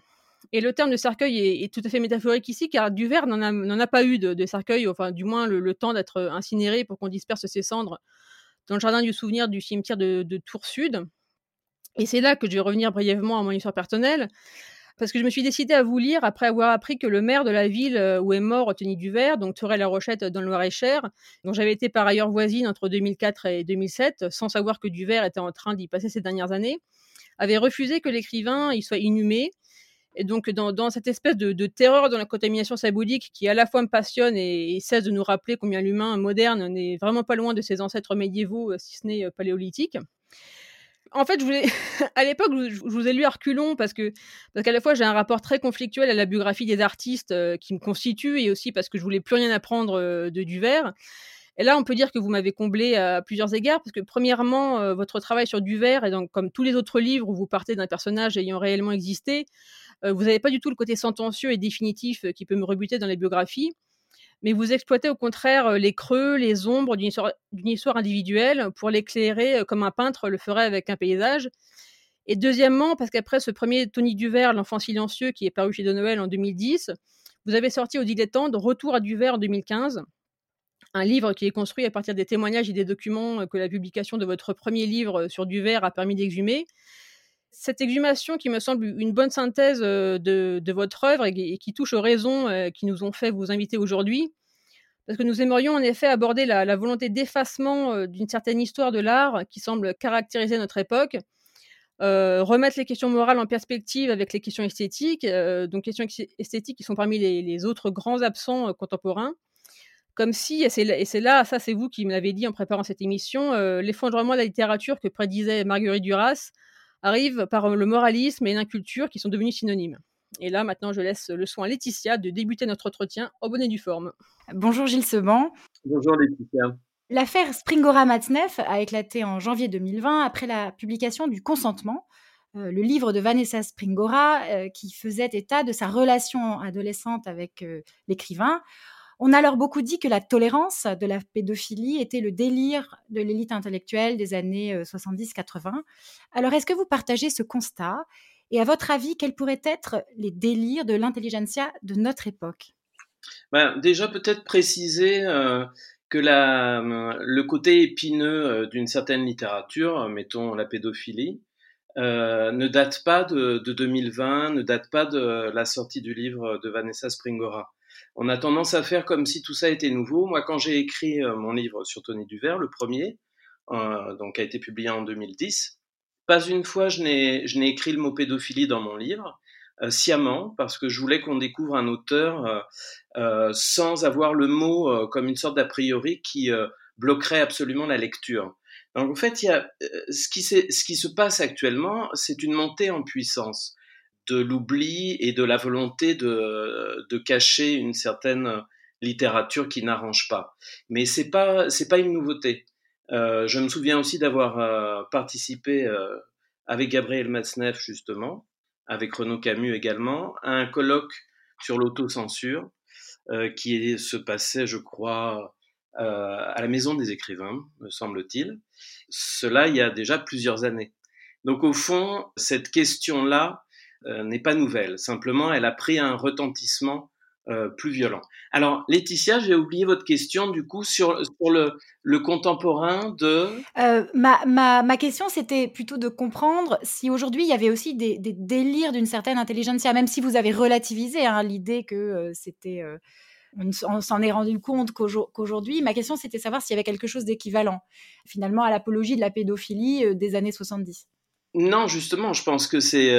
Et le terme de cercueil est, tout à fait métaphorique ici, car Duvert n'en a, pas eu de, cercueil, enfin du moins le, temps d'être incinéré pour qu'on disperse ses cendres dans le jardin du souvenir du cimetière de, Tours Sud. Et c'est là que je vais revenir brièvement à mon histoire personnelle, parce que je me suis décidée à vous lire après avoir appris que le maire de la ville euh, où est mort Tony Duvert, donc Torel-la-Rochette dans le Loir-et-Cher, dont j'avais été par ailleurs voisine entre 2004 et 2007, sans savoir que Duvert était en train d'y passer ces dernières années, avait refusé que l'écrivain y soit inhumé et donc, dans, cette espèce de, terreur dans la contamination saboudique qui à la fois me passionne et, cesse de nous rappeler combien l'humain moderne n'est vraiment pas loin de ses ancêtres médiévaux, euh, si ce n'est euh, paléolithique. En fait, à l'époque, je, vous ai lu Arculon parce que parce qu'à la fois j'ai un rapport très conflictuel à la biographie des artistes euh, qui me constitue et aussi parce que je voulais plus rien apprendre de Duvert. Et là, on peut dire que vous m'avez comblé à plusieurs égards, parce que premièrement, votre travail sur Duvert, et donc comme tous les autres livres où vous partez d'un personnage ayant réellement existé, euh, vous n'avez pas du tout le côté sentencieux et définitif euh, qui peut me rebuter dans les biographies, mais vous exploitez au contraire les creux, les ombres d'une histoire, individuelle pour l'éclairer comme un peintre le ferait avec un paysage. Et deuxièmement, parce qu'après ce premier Tony Duvert, L'enfant silencieux, qui est paru chez De Noël en 2010, vous avez sorti au dilettante Retour à Duvert en 2015, un livre qui est construit à partir des témoignages et des documents que la publication de votre premier livre sur Duvert a permis d'exhumer cette exhumation qui me semble une bonne synthèse euh, de, votre œuvre et, qui touche aux raisons euh, qui nous ont fait vous inviter aujourd'hui, parce que nous aimerions en effet aborder la, volonté d'effacement euh, d'une certaine histoire de l'art qui semble caractériser notre époque, remettre les questions morales en perspective avec les questions esthétiques, donc questions esthétiques qui sont parmi les, autres grands absents contemporains, comme si, et c'est là, ça c'est vous qui me l'avez dit en préparant cette émission, l'effondrement de la littérature que prédisait Marguerite Duras arrive par le moralisme et l'inculture qui sont devenus synonymes. Et là, maintenant, je laisse le soin à Laetitia de débuter notre entretien en bonne et due forme. Bonjour Gilles Seban. Bonjour Laetitia. L'affaire Springora-Matzneff a éclaté en janvier 2020 après la publication du Consentement, euh, le livre de Vanessa Springora euh, qui faisait état de sa relation adolescente avec euh, l'écrivain. On a alors beaucoup dit que la tolérance de la pédophilie était le délire de l'élite intellectuelle des années 70-80. Euh, alors, est-ce que vous partagez ce constat? Et à votre avis, quels pourraient être les délires de l'intelligentsia de notre époque? Ben, Déjà, peut-être préciser euh, que la, le côté épineux euh, d'une certaine littérature, mettons la pédophilie, ne date pas de, de, 2020, ne date pas de la sortie du livre de Vanessa Springora on a tendance à faire comme si tout ça était nouveau. Moi, quand j'ai écrit euh, mon livre sur Tony Duvert, le premier, euh, donc a été publié en 2010, pas une fois je n'ai écrit le mot pédophilie dans mon livre, euh, sciemment, parce que je voulais qu'on découvre un auteur sans avoir le mot comme une sorte d'a priori qui bloquerait absolument la lecture. Donc en fait, y a, ce qui se passe actuellement, c'est une montée en puissance de l'oubli et de la volonté de, de cacher une certaine littérature qui n'arrange pas. Mais c'est pas c'est pas une nouveauté. Euh, je me souviens aussi d'avoir euh, participé euh, avec Gabriel Matzneff justement, avec Renaud Camus également, à un colloque sur l'autocensure qui se passait, je crois, à la Maison des écrivains, me semble-t-il. Cela il y a déjà plusieurs années. Donc au fond, cette question-là euh, n'est pas nouvelle. Simplement, elle a pris un retentissement euh, plus violent. Alors, Laetitia, j'ai oublié votre question du coup sur, sur le, le contemporain de... Euh, ma, ma, ma, question, c'était plutôt de comprendre si aujourd'hui il y avait aussi des, des délires d'une certaine intelligentsia, même si vous avez relativisé hein, l'idée que euh, c'était... Euh, on, s'en est rendu compte qu'aujourd'hui, ma question c'était savoir s'il y avait quelque chose d'équivalent finalement à l'apologie de la pédophilie des années 70. Non, justement, je pense que c'est...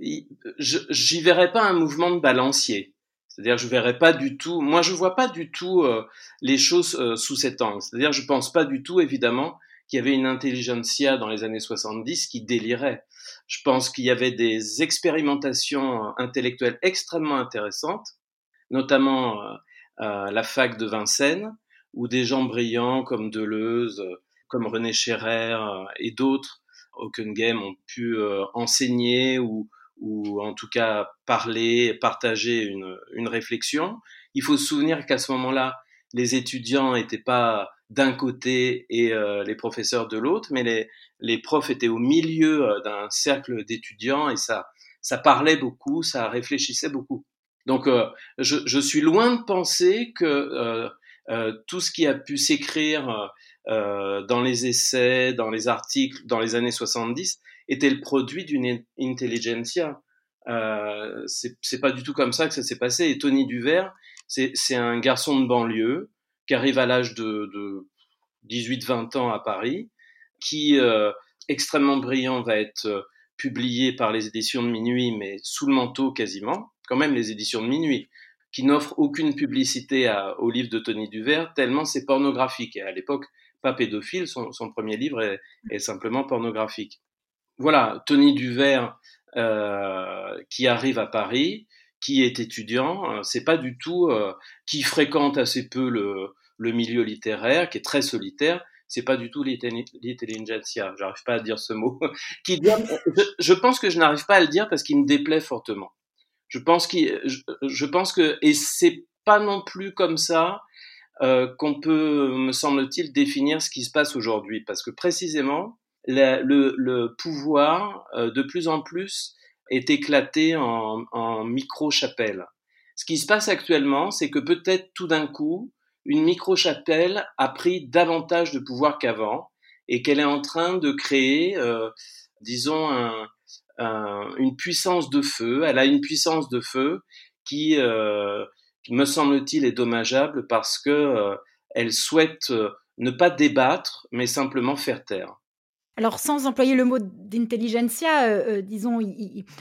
J'y verrais pas un mouvement de balancier. C'est-à-dire, je verrais pas du tout. Moi, je vois pas du tout euh, les choses euh, sous cet angle. C'est-à-dire, je pense pas du tout, évidemment, qu'il y avait une intelligentsia dans les années 70 qui délirait. Je pense qu'il y avait des expérimentations euh, intellectuelles extrêmement intéressantes, notamment la fac de Vincennes, où des gens brillants comme Deleuze, comme René Scherrer et d'autres, Game, ont pu enseigner ou, ou en tout cas parler, partager une, une réflexion. Il faut se souvenir qu'à ce moment-là, les étudiants n'étaient pas d'un côté et euh, les professeurs de l'autre, mais les, les profs étaient au milieu euh, d'un cercle d'étudiants et ça, ça parlait beaucoup, ça réfléchissait beaucoup. Donc, euh, je, je, suis loin de penser que tout ce qui a pu s'écrire dans les essais, dans les articles, dans les années 70, était le produit d'une intelligentsia. Euh, c'est pas du tout comme ça que ça s'est passé. Et Tony Duvert, c'est un garçon de banlieue qui arrive à l'âge de, de 18-20 ans à Paris, qui, euh, extrêmement brillant, va être euh, publié par les éditions de minuit, mais sous le manteau quasiment, quand même les éditions de minuit, qui n'offrent aucune publicité à, au livre de Tony Duvert, tellement c'est pornographique. Et à l'époque, pas pédophile, son, son premier livre est, est, simplement pornographique voilà, Tony Duvert euh, qui arrive à Paris, qui est étudiant, euh, c'est pas du tout euh, qui fréquente assez peu le, le, milieu littéraire, qui est très solitaire. C'est pas du tout l'intelligentsia, j'arrive pas à dire ce mot. qui je, pense que je n'arrive pas à le dire parce qu'il me déplaît fortement. Je pense qu'il, je, pense que et c'est pas non plus comme ça euh, qu'on peut, me semble-t-il, définir ce qui se passe aujourd'hui, parce que précisément, le, le, pouvoir euh, de plus en plus est éclaté en, en micro-chapelles. Ce qui se passe actuellement, c'est que peut-être tout d'un coup, une micro-chapelle a pris davantage de pouvoir qu'avant et qu'elle est en train de créer, euh, disons, un, un, une puissance de feu. Elle a une puissance de feu qui, euh, me semble-t-il, est dommageable parce que euh, elle souhaite euh, ne pas débattre, mais simplement faire taire. Alors, sans employer le mot d'intelligentsia, euh, euh, disons,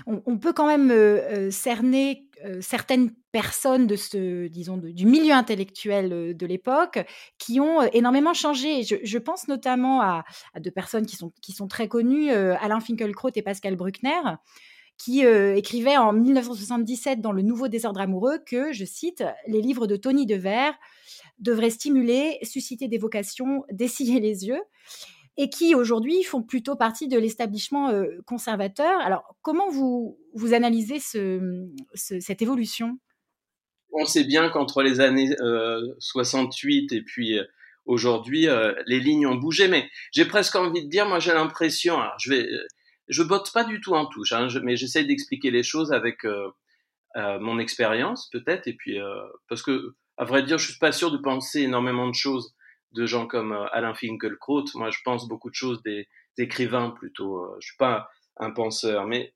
on, peut quand même euh, cerner certaines personnes de ce, disons, du milieu intellectuel de l'époque qui ont énormément changé. Je, pense notamment à, deux personnes qui sont, qui sont très connues, Alain Finkielkraut et Pascal Bruckner, qui écrivaient en 1977 dans Le Nouveau désordre amoureux que, je cite, les livres de Tony Devers devraient stimuler, susciter des vocations, dessiller les yeux et qui aujourd'hui font plutôt partie de l'établissement euh, conservateur. Alors, comment vous, vous analysez ce, cette évolution? On sait bien qu'entre les années 68 euh, et puis euh, aujourd'hui, les lignes ont bougé, mais j'ai presque envie de dire, moi j'ai l'impression, je vais, je botte pas du tout en touche, hein, mais j'essaie d'expliquer les choses avec mon expérience peut-être, et puis parce que à vrai dire, je suis pas sûr de penser énormément de choses de gens comme euh, Alain Finkielkraut. Moi, je pense beaucoup de choses des, écrivains plutôt. Euh, je suis pas un penseur, mais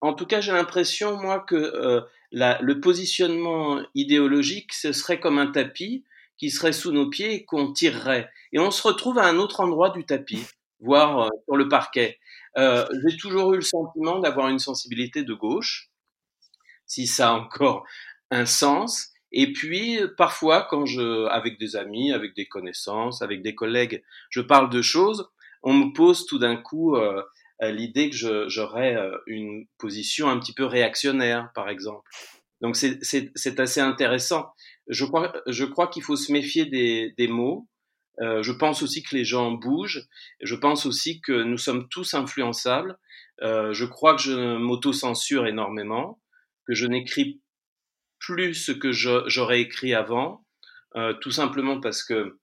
en tout cas, j'ai l'impression moi que euh, le positionnement idéologique, ce serait comme un tapis qui serait sous nos pieds et qu'on tirerait. Et on se retrouve à un autre endroit du tapis, voire sur le parquet. j'ai toujours eu le sentiment d'avoir une sensibilité de gauche, si ça a encore un sens. Et puis, parfois, quand je, avec des amis, avec des connaissances, avec des collègues, je parle de choses, on me pose tout d'un coup euh, euh l'idée que j'aurais euh, une position un petit peu réactionnaire, par exemple. Donc, c'est assez intéressant. Je crois, je crois qu'il faut se méfier des, des mots. Euh, je pense aussi que les gens bougent. Je pense aussi que nous sommes tous influençables. Euh, je crois que je m'auto-censure énormément, que je n'écris plus ce que j'aurais écrit avant, euh, tout simplement parce que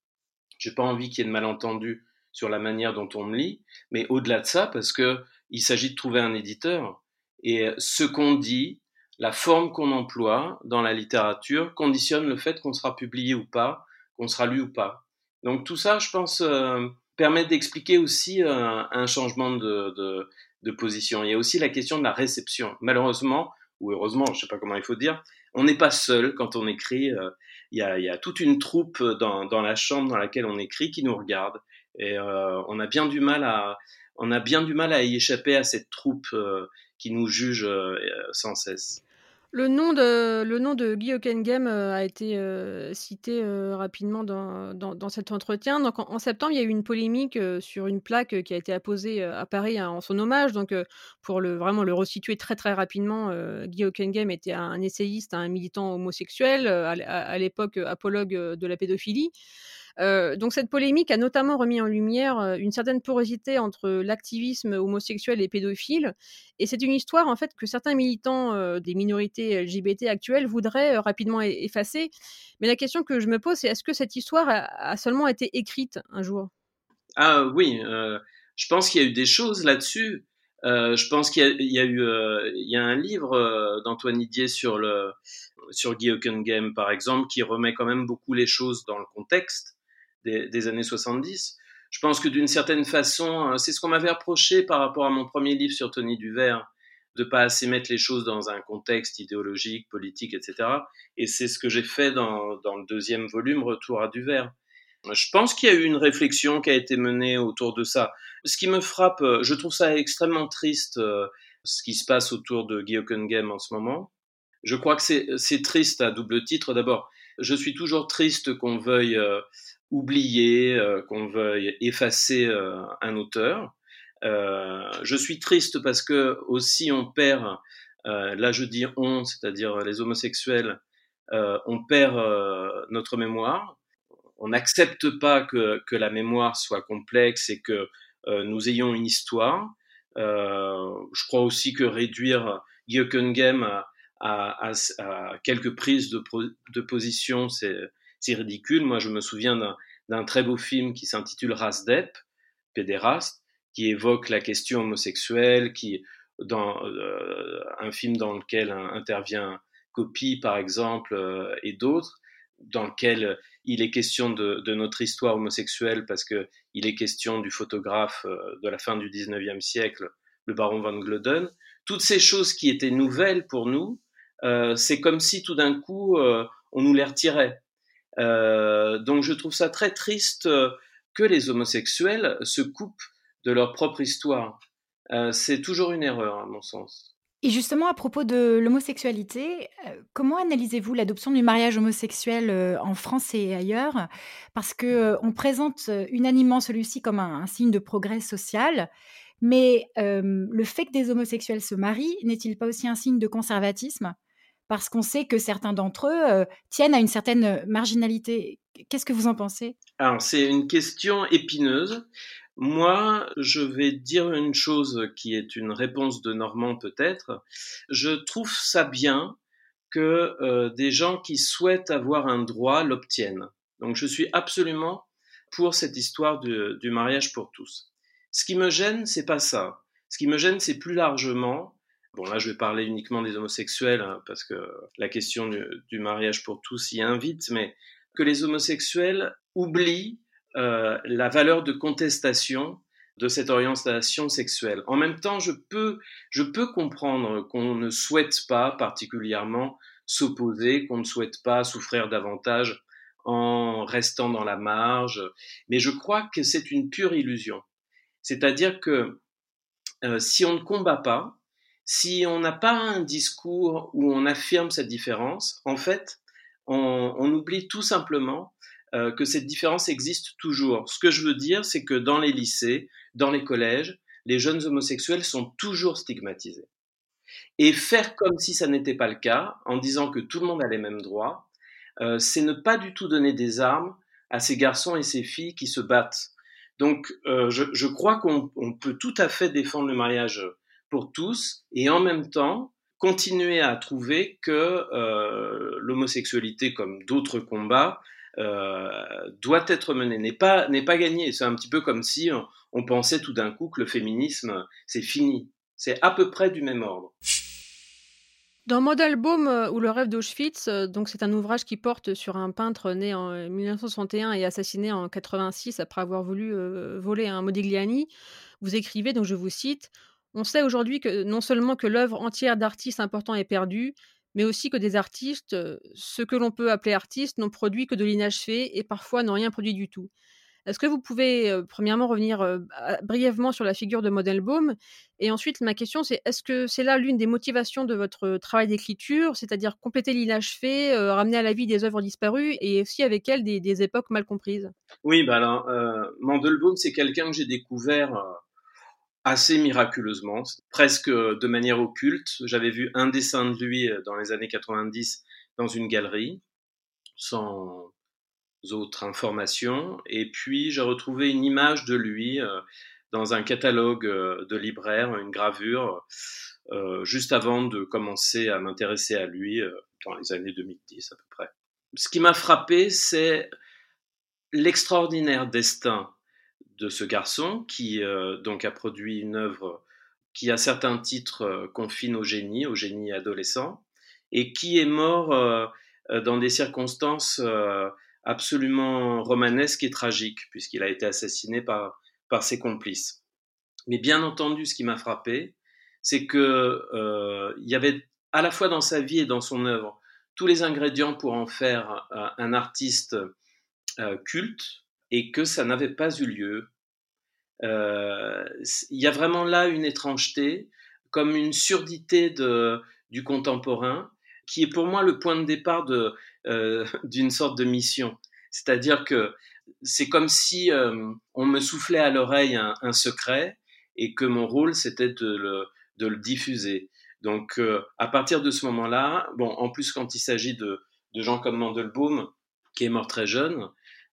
j'ai pas envie qu'il y ait de malentendus sur la manière dont on me lit, mais au-delà de ça, parce que il s'agit de trouver un éditeur. Et ce qu'on dit, la forme qu'on emploie dans la littérature conditionne le fait qu'on sera publié ou pas, qu'on sera lu ou pas. Donc tout ça, je pense, euh, permet d'expliquer aussi euh, un changement de, de, position. Il y a aussi la question de la réception. Malheureusement, ou heureusement, je ne sais pas comment il faut dire, on n'est pas seul quand on écrit. Euh, il, y a, toute une troupe dans, dans, la chambre dans laquelle on écrit qui nous regarde. Et on a bien du mal à, on a bien du mal à y échapper à cette troupe qui nous juge sans cesse. Le nom de, le nom de Guy Hockenheim euh, a été euh, cité euh, rapidement dans, cet entretien. Donc, en, septembre, il y a eu une polémique sur une plaque qui a été apposée à Paris hein, en son hommage. Donc, pour le, vraiment le resituer très très rapidement, Guy Hockenheim était un essayiste, un militant homosexuel, à l'époque apologue de la pédophilie. Euh, donc cette polémique a notamment remis en lumière euh, une certaine porosité entre l'activisme homosexuel et pédophile, et c'est une histoire en fait que certains militants euh, des minorités LGBT actuelles voudraient rapidement effacer. Mais la question que je me pose, c'est est-ce que cette histoire a, seulement été écrite un jour? Ah oui, je pense qu'il y a eu des choses là-dessus. je pense qu'il y, a eu, il y a un livre d'Antoine Didier sur Guy Hockenheim par exemple qui remet quand même beaucoup les choses dans le contexte des, années 70. Je pense que d'une certaine façon, euh, c'est ce qu'on m'avait reproché par rapport à mon premier livre sur Tony Duvert, de pas assez mettre les choses dans un contexte idéologique, politique, etc. Et c'est ce que j'ai fait dans, dans, le deuxième volume, Retour à Duvert. Je pense qu'il y a eu une réflexion qui a été menée autour de ça. Ce qui me frappe, euh, je trouve ça extrêmement triste, euh, ce qui se passe autour de Guy Hockenheim en ce moment. Je crois que c'est triste à double titre. D'abord, je suis toujours triste qu'on veuille oublier, euh, qu'on veuille effacer euh, un auteur. Euh, je suis triste parce que aussi on perd, là je dis on, c'est-à-dire les homosexuels, on perd notre mémoire. On n'accepte pas que, que, la mémoire soit complexe et que nous ayons une histoire. je crois aussi que réduire Guy à, à, à, quelques prises de, de position, c'est c'est ridicule. Moi, je me souviens d'un très beau film qui s'intitule Rasdep, pédéraste, qui évoque la question homosexuelle, qui dans euh, un film dans lequel intervient Copy, par exemple, euh, et d'autres, dans lequel il est question de, notre histoire homosexuelle parce que il est question du photographe euh, de la fin du 19e siècle, le baron van Gloden. Toutes ces choses qui étaient nouvelles pour nous, c'est comme si tout d'un coup on nous les retirait. Euh, donc je trouve ça très triste euh, que les homosexuels se coupent de leur propre histoire. Euh, c'est toujours une erreur, à mon sens. Et justement, à propos de l'homosexualité, comment analysez-vous l'adoption du mariage homosexuel en France et ailleurs? Parce que on présente unanimement celui-ci comme un, signe de progrès social, mais le fait que des homosexuels se marient n'est-il pas aussi un signe de conservatisme? Parce qu'on sait que certains d'entre eux euh, tiennent à une certaine euh, marginalité. Qu'est-ce que vous en pensez? Alors, c'est une question épineuse. Moi, je vais dire une chose qui est une réponse de Normand peut-être. Je trouve ça bien que euh, des gens qui souhaitent avoir un droit l'obtiennent. Donc, je suis absolument pour cette histoire du mariage pour tous. Ce qui me gêne, c'est pas ça. Ce qui me gêne, c'est plus largement Bon, là, je vais parler uniquement des homosexuels, hein, parce que la question du, mariage pour tous y invite, mais que les homosexuels oublient euh, la valeur de contestation de cette orientation sexuelle. En même temps, je peux, je peux comprendre qu'on ne souhaite pas particulièrement s'opposer, qu'on ne souhaite pas souffrir davantage en restant dans la marge, mais je crois que c'est une pure illusion. C'est-à-dire que euh, si on ne combat pas, si on n'a pas un discours où on affirme cette différence, en fait, on, oublie tout simplement euh, que cette différence existe toujours. Ce que je veux dire, c'est que dans les lycées, dans les collèges, les jeunes homosexuels sont toujours stigmatisés. Et faire comme si ça n'était pas le cas, en disant que tout le monde a les mêmes droits, euh, c'est ne pas du tout donner des armes à ces garçons et ces filles qui se battent. Donc, euh, je, je, crois qu'on peut tout à fait défendre le mariage pour tous et en même temps continuer à trouver que euh, l'homosexualité, comme d'autres combats, euh, doit être menée, n'est pas, n'est pas gagnée. C'est un petit peu comme si on pensait tout d'un coup que le féminisme, c'est fini. C'est à peu près du même ordre. Dans Modelbaum ou Le rêve d'Auschwitz, donc c'est un ouvrage qui porte sur un peintre né en 1961 et assassiné en 86 après avoir voulu, voler un Modigliani. Vous écrivez, donc je vous cite: «On sait aujourd'hui que non seulement que l'œuvre entière d'artistes importants est perdue, mais aussi que des artistes, ce que l'on peut appeler artistes, n'ont produit que de l'inachevé et parfois n'ont rien produit du tout». Est-ce que vous pouvez, premièrement revenir, brièvement sur la figure de Modelbaum? Et ensuite ma question c'est, est-ce que c'est là l'une des motivations de votre travail d'écriture? C'est-à-dire compléter l'inachevé, ramener à la vie des œuvres disparues et aussi avec elles des époques mal comprises? Oui, bah, alors, Mandelbaum, c'est quelqu'un que j'ai découvert, assez miraculeusement, presque, de manière occulte. J'avais vu un dessin de lui, dans les années 90 dans une galerie, sans autres informations. Et puis, j'ai retrouvé une image de lui euh, dans un catalogue euh, de libraire, une gravure, euh, juste avant de commencer à m'intéresser à lui, dans les années 2010 à peu près. Ce qui m'a frappé, c'est l'extraordinaire destin de ce garçon qui donc a produit une œuvre qui à certains titres confine au génie, au génie adolescent, et qui est mort dans des circonstances absolument romanesque et tragique, puisqu'il a été assassiné par, par ses complices. Mais bien entendu, ce qui m'a frappé, c'est que euh, il y avait à la fois dans sa vie et dans son œuvre tous les ingrédients pour en faire euh, un artiste euh, culte, et que ça n'avait pas eu lieu. Euh, il y a vraiment là une étrangeté, comme une surdité du contemporain, qui est pour moi le point de départ euh, d'une sorte de mission. C'est-à-dire que c'est comme si euh, on me soufflait à l'oreille un, secret et que mon rôle c'était de le, diffuser. Donc à partir de ce moment-là, bon, en plus quand il s'agit de gens comme Mandelbaum, qui est mort très jeune,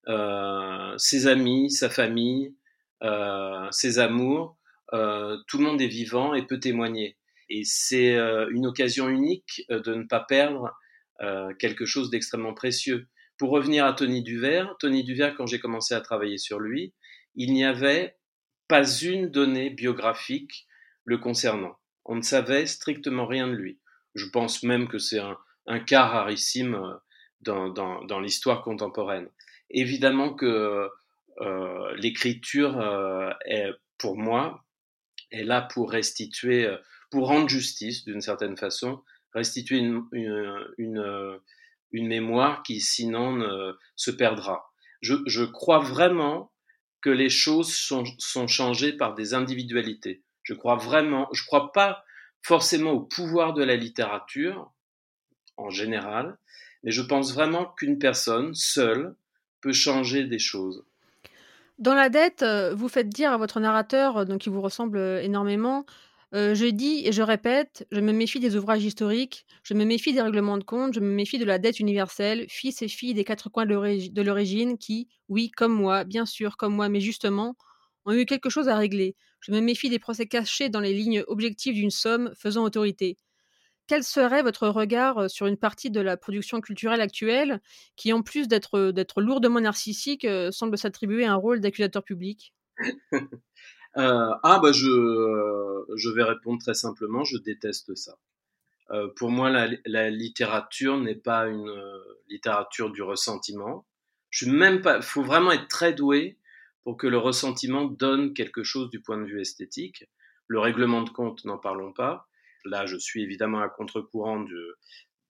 ses amis, sa famille, ses amours, tout le monde est vivant et peut témoigner. Et c'est une occasion unique de ne pas perdre euh, quelque chose d'extrêmement précieux. Pour revenir à Tony Duvert, Tony Duvert, quand j'ai commencé à travailler sur lui, il n'y avait pas une donnée biographique le concernant. On ne savait strictement rien de lui. Je pense même que c'est un, un, cas rarissime euh, dans, dans, dans l'histoire contemporaine. Évidemment que euh, l'écriture euh, est, pour moi, est là pour restituer, euh, pour rendre justice d'une certaine façon restituer une, une, une, mémoire qui sinon se perdra. Je, je, crois vraiment que les choses sont, sont, changées par des individualités. Je crois vraiment, je crois pas forcément au pouvoir de la littérature en général, mais je pense vraiment qu'une personne seule peut changer des choses. Dans la dette, vous faites dire à votre narrateur, donc qui vous ressemble énormément, je dis et je répète, je me méfie des ouvrages historiques, je me méfie des règlements de compte, je me méfie de la dette universelle, fils et filles des quatre coins de l'origine qui, oui, comme moi, bien sûr, comme moi, mais justement, ont eu quelque chose à régler. Je me méfie des procès cachés dans les lignes objectives d'une somme faisant autorité. Quel serait votre regard sur une partie de la production culturelle actuelle qui, en plus d'être lourdement narcissique, semble s'attribuer un rôle d'accusateur public? Euh, ah bah je, je vais répondre très simplement, je déteste ça. Euh, pour moi, la, littérature n'est pas une littérature du ressentiment. Je même pas. faut vraiment être très doué pour que le ressentiment donne quelque chose du point de vue esthétique. Le règlement de compte, n'en parlons pas. Là, je suis évidemment à contre-courant de,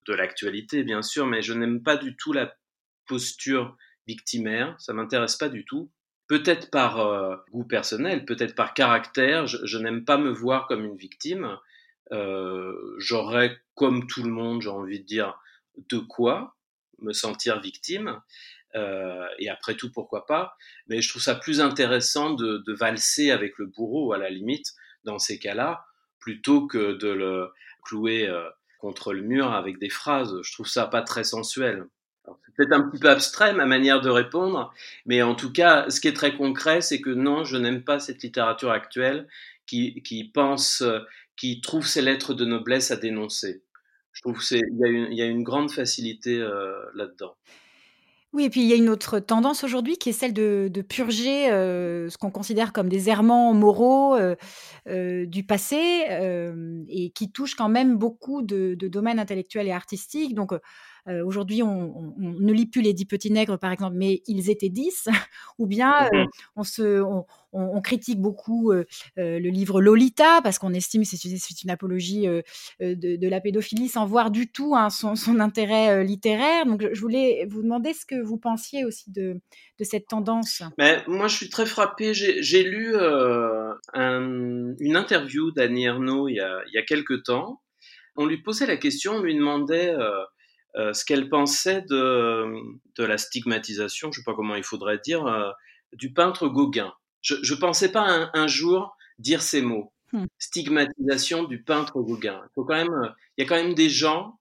l'actualité, bien sûr, mais je n'aime pas du tout la posture victimaire. Ça m'intéresse pas du tout peut-être par euh, goût personnel, peut-être par caractère, je, n'aime pas me voir comme une victime. Euh, J'aurais, comme tout le monde, j'ai envie de dire, de quoi me sentir victime. Euh, et après tout, pourquoi pas. Mais je trouve ça plus intéressant de valser avec le bourreau, à la limite, dans ces cas-là, plutôt que de le clouer euh, contre le mur avec des phrases. Je trouve ça pas très sensuel. C'est peut-être un petit peu abstrait ma manière de répondre, mais en tout cas, ce qui est très concret, c'est que non, je n'aime pas cette littérature actuelle qui, qui pense, qui trouve ses lettres de noblesse à dénoncer. Je trouve qu'il y, a une, y a une grande facilité euh, là-dedans. Oui, et puis il y a une autre tendance aujourd'hui qui est celle de, purger euh, ce qu'on considère comme des errements moraux euh, euh, du passé et qui touche quand même beaucoup de, de domaines intellectuels et artistiques. Donc euh, aujourd'hui, on, on, on, ne lit plus les dix petits nègres, par exemple, mais ils étaient dix. Ou bien euh, on, se, on, critique beaucoup euh, le livre Lolita parce qu'on estime que c'est une apologie de, de, la pédophilie sans voir du tout hein, son, son, intérêt littéraire. Donc je voulais vous demander ce que vous pensiez aussi de, de cette tendance. Mais moi, je suis très frappé. J'ai lu un, une interview d'Annie Ernaux il y, a, il y a quelques temps. On lui posait la question, on lui demandait euh, euh, ce qu'elle pensait de, de, la stigmatisation, je ne sais pas comment il faudrait dire, euh, du peintre Gauguin. Je ne pensais pas un, un, jour dire ces mots. Hmm. Stigmatisation du peintre Gauguin. Il, faut quand même, il y a quand même des gens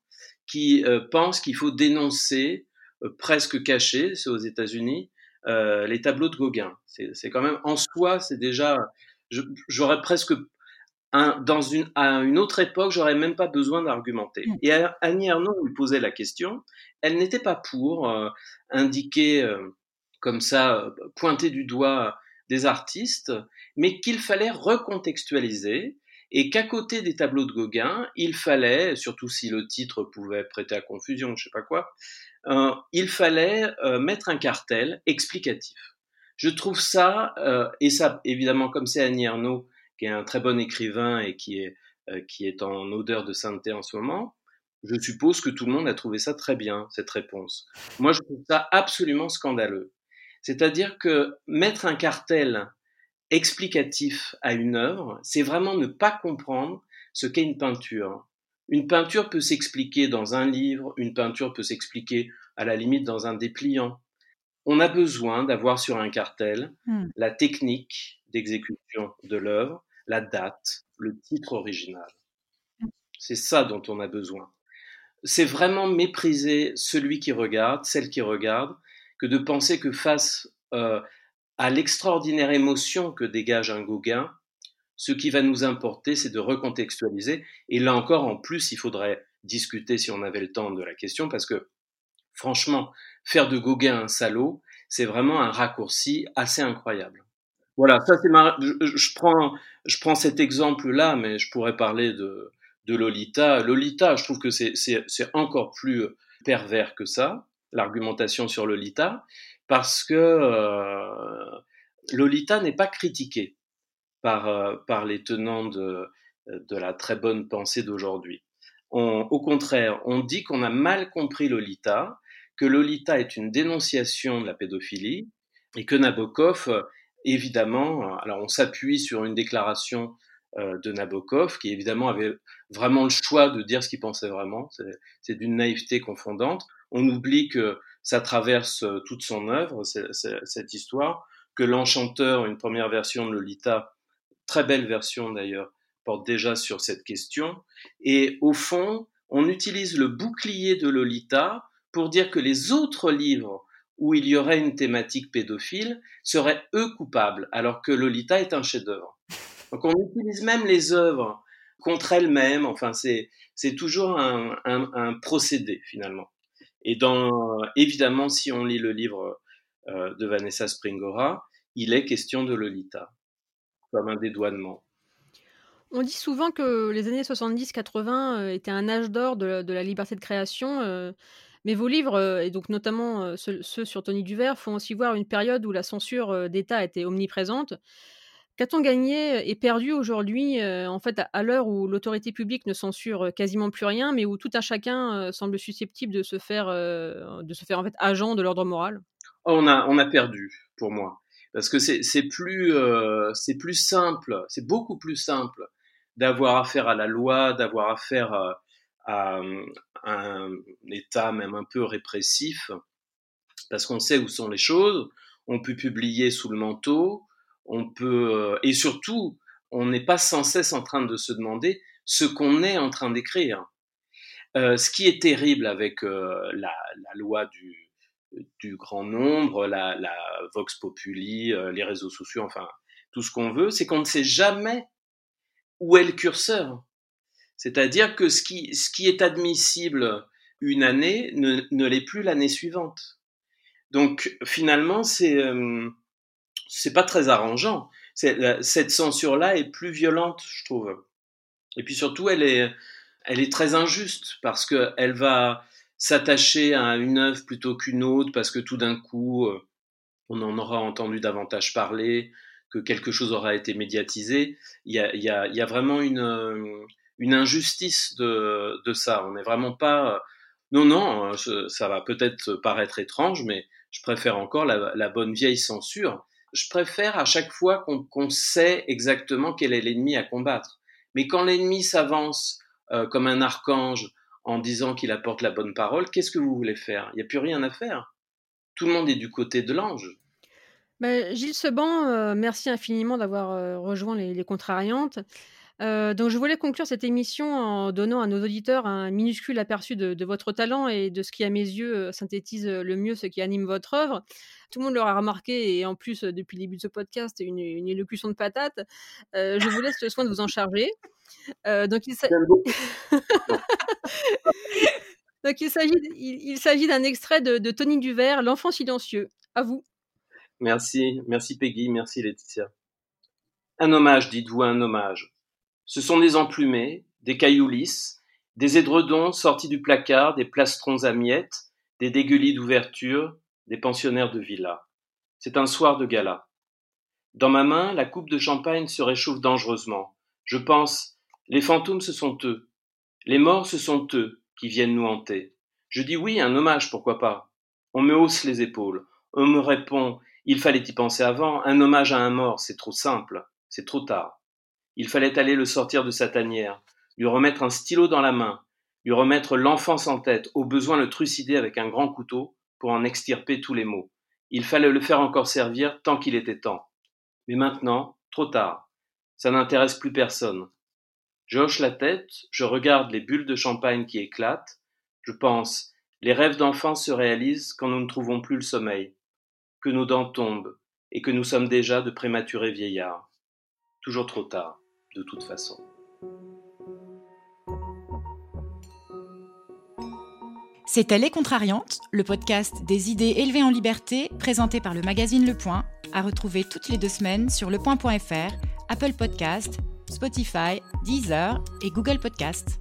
qui euh, pensent qu'il faut dénoncer, euh, presque cacher, c'est aux États-Unis, euh, les tableaux de Gauguin. C'est quand même, en soi, c'est déjà, j'aurais presque un, dans une, à une autre époque, j'aurais même pas besoin d'argumenter. Mmh. Et Annie Ernaux lui posait la question. Elle n'était pas pour euh, indiquer euh, comme ça, euh, pointer du doigt des artistes, mais qu'il fallait recontextualiser et qu'à côté des tableaux de Gauguin, il fallait, surtout si le titre pouvait prêter à confusion, je sais pas quoi, euh, il fallait euh, mettre un cartel explicatif. Je trouve ça, euh, et ça évidemment comme c'est Annie Ernaux, qui est un très bon écrivain et qui est, euh, qui est en odeur de sainteté en ce moment, je suppose que tout le monde a trouvé ça très bien, cette réponse. Moi, je trouve ça absolument scandaleux. C'est-à-dire que mettre un cartel explicatif à une œuvre, c'est vraiment ne pas comprendre ce qu'est une peinture. Une peinture peut s'expliquer dans un livre, une peinture peut s'expliquer à la limite dans un dépliant. On a besoin d'avoir sur un cartel hmm. la technique d'exécution de l'œuvre, la date, le titre original. C'est ça dont on a besoin. C'est vraiment mépriser celui qui regarde, celle qui regarde, que de penser que face euh, à l'extraordinaire émotion que dégage un Gauguin, ce qui va nous importer, c'est de recontextualiser. Et là encore, en plus, il faudrait discuter, si on avait le temps, de la question, parce que franchement, faire de Gauguin un salaud, c'est vraiment un raccourci assez incroyable. Voilà, ça c'est ma... je, prends, je prends cet exemple-là, mais je pourrais parler de, de Lolita. Lolita, je trouve que c'est encore plus pervers que ça, l'argumentation sur Lolita, parce que euh, Lolita n'est pas critiqué par, euh, par les tenants de, de la très bonne pensée d'aujourd'hui. Au contraire, on dit qu'on a mal compris Lolita, que Lolita est une dénonciation de la pédophilie et que Nabokov évidemment, alors on s'appuie sur une déclaration euh, de Nabokov, qui évidemment avait vraiment le choix de dire ce qu'il pensait vraiment. C'est d'une naïveté confondante. On oublie que ça traverse euh, toute son œuvre, cette histoire, que l'enchanteur, une première version de Lolita, très belle version d'ailleurs, porte déjà sur cette question. Et au fond, on utilise le bouclier de Lolita pour dire que les autres livres où il y aurait une thématique pédophile seraient eux coupables, alors que Lolita est un chef-d'œuvre. Donc on utilise même les œuvres contre elles-mêmes. Enfin, c'est toujours un, procédé finalement. Et évidemment, si on lit le livre euh, de Vanessa Springora, il est question de Lolita comme un dédouanement. On dit souvent que les années 70-80 euh, étaient un âge d'or de, de, la liberté de création. Euh, mais vos livres, euh, et donc notamment euh, ceux, sur Tony Duvert, font aussi voir une période où la censure euh, d'État était omniprésente. Qu'a-t-on gagné et perdu aujourd'hui, en fait, à, à l'heure où l'autorité publique ne censure quasiment plus rien, mais où tout un chacun semble susceptible de se faire, de se faire en fait agent de l'ordre moral? Oh, on, a, on a perdu, pour moi. Parce que c'est plus, plus simple, c'est beaucoup plus simple d'avoir affaire à la loi, d'avoir affaire à, à, un état même un peu répressif, parce qu'on sait où sont les choses, on peut publier sous le manteau, on peut, euh, et surtout, on n'est pas sans cesse en train de se demander ce qu'on est en train d'écrire. Euh, ce qui est terrible avec euh, la, loi du, grand nombre, la, Vox Populi, euh, les réseaux sociaux, enfin tout ce qu'on veut, c'est qu'on ne sait jamais où est le curseur. C'est-à-dire que ce qui, ce qui est admissible une année ne, ne l'est plus l'année suivante. Donc finalement, c'est euh, pas très arrangeant. Cette censure-là est plus violente, je trouve. Et puis surtout, elle est, elle est très injuste parce qu'elle va s'attacher à une œuvre plutôt qu'une autre parce que tout d'un coup, euh, on en aura entendu davantage parler, que quelque chose aura été médiatisé. Il y a, y a, il y a vraiment une, euh, une injustice de, ça. On n'est vraiment pas... Non, non, ça va peut-être paraître étrange, mais je préfère encore la, bonne vieille censure. Je préfère à chaque fois qu'on sait exactement quel est l'ennemi à combattre. Mais quand l'ennemi s'avance euh, comme un archange en disant qu'il apporte la bonne parole, qu'est-ce que vous voulez faire? Il n'y a plus rien à faire. Tout le monde est du côté de l'ange. Bah, Gilles Seban, euh, merci infiniment d'avoir euh, rejoint les Contrariantes. Euh, donc, je voulais conclure cette émission en donnant à nos auditeurs un minuscule aperçu de, votre talent et de ce qui, à mes yeux, euh, synthétise le mieux ce qui anime votre œuvre. Tout le monde l'aura remarqué, et en plus, euh, depuis le début de ce podcast, une, une élocution de patate. je vous laisse le soin de vous en charger. donc, il s'agit d'un extrait de, de Tony Duvert, L'enfant silencieux. À vous. Merci, merci Peggy, merci Laetitia. Un hommage, dites-vous, un hommage. Ce sont des emplumés, des cailloux lisses, des édredons sortis du placard, des plastrons à miettes, des dégueulis d'ouverture, des pensionnaires de villa. C'est un soir de gala. Dans ma main, la coupe de champagne se réchauffe dangereusement. Je pense, les fantômes ce sont eux. Les morts ce sont eux qui viennent nous hanter. Je dis oui, un hommage, pourquoi pas. On me hausse les épaules. On me répond, il fallait y penser avant, un hommage à un mort, c'est trop simple, c'est trop tard. Il fallait aller le sortir de sa tanière, lui remettre un stylo dans la main, lui remettre l'enfance en tête, au besoin le trucider avec un grand couteau pour en extirper tous les maux. Il fallait le faire encore servir tant qu'il était temps. Mais maintenant, trop tard. Ça n'intéresse plus personne. Je hoche la tête, je regarde les bulles de champagne qui éclatent, je pense, les rêves d'enfance se réalisent quand nous ne trouvons plus le sommeil, que nos dents tombent, et que nous sommes déjà de prématurés vieillards. Toujours trop tard de toute façon. C'était Les Contrariantes, le podcast des idées élevées en liberté, présenté par le magazine Le Point, à retrouver toutes les deux semaines sur lepoint.fr, Apple Podcast, Spotify, Deezer et Google Podcast.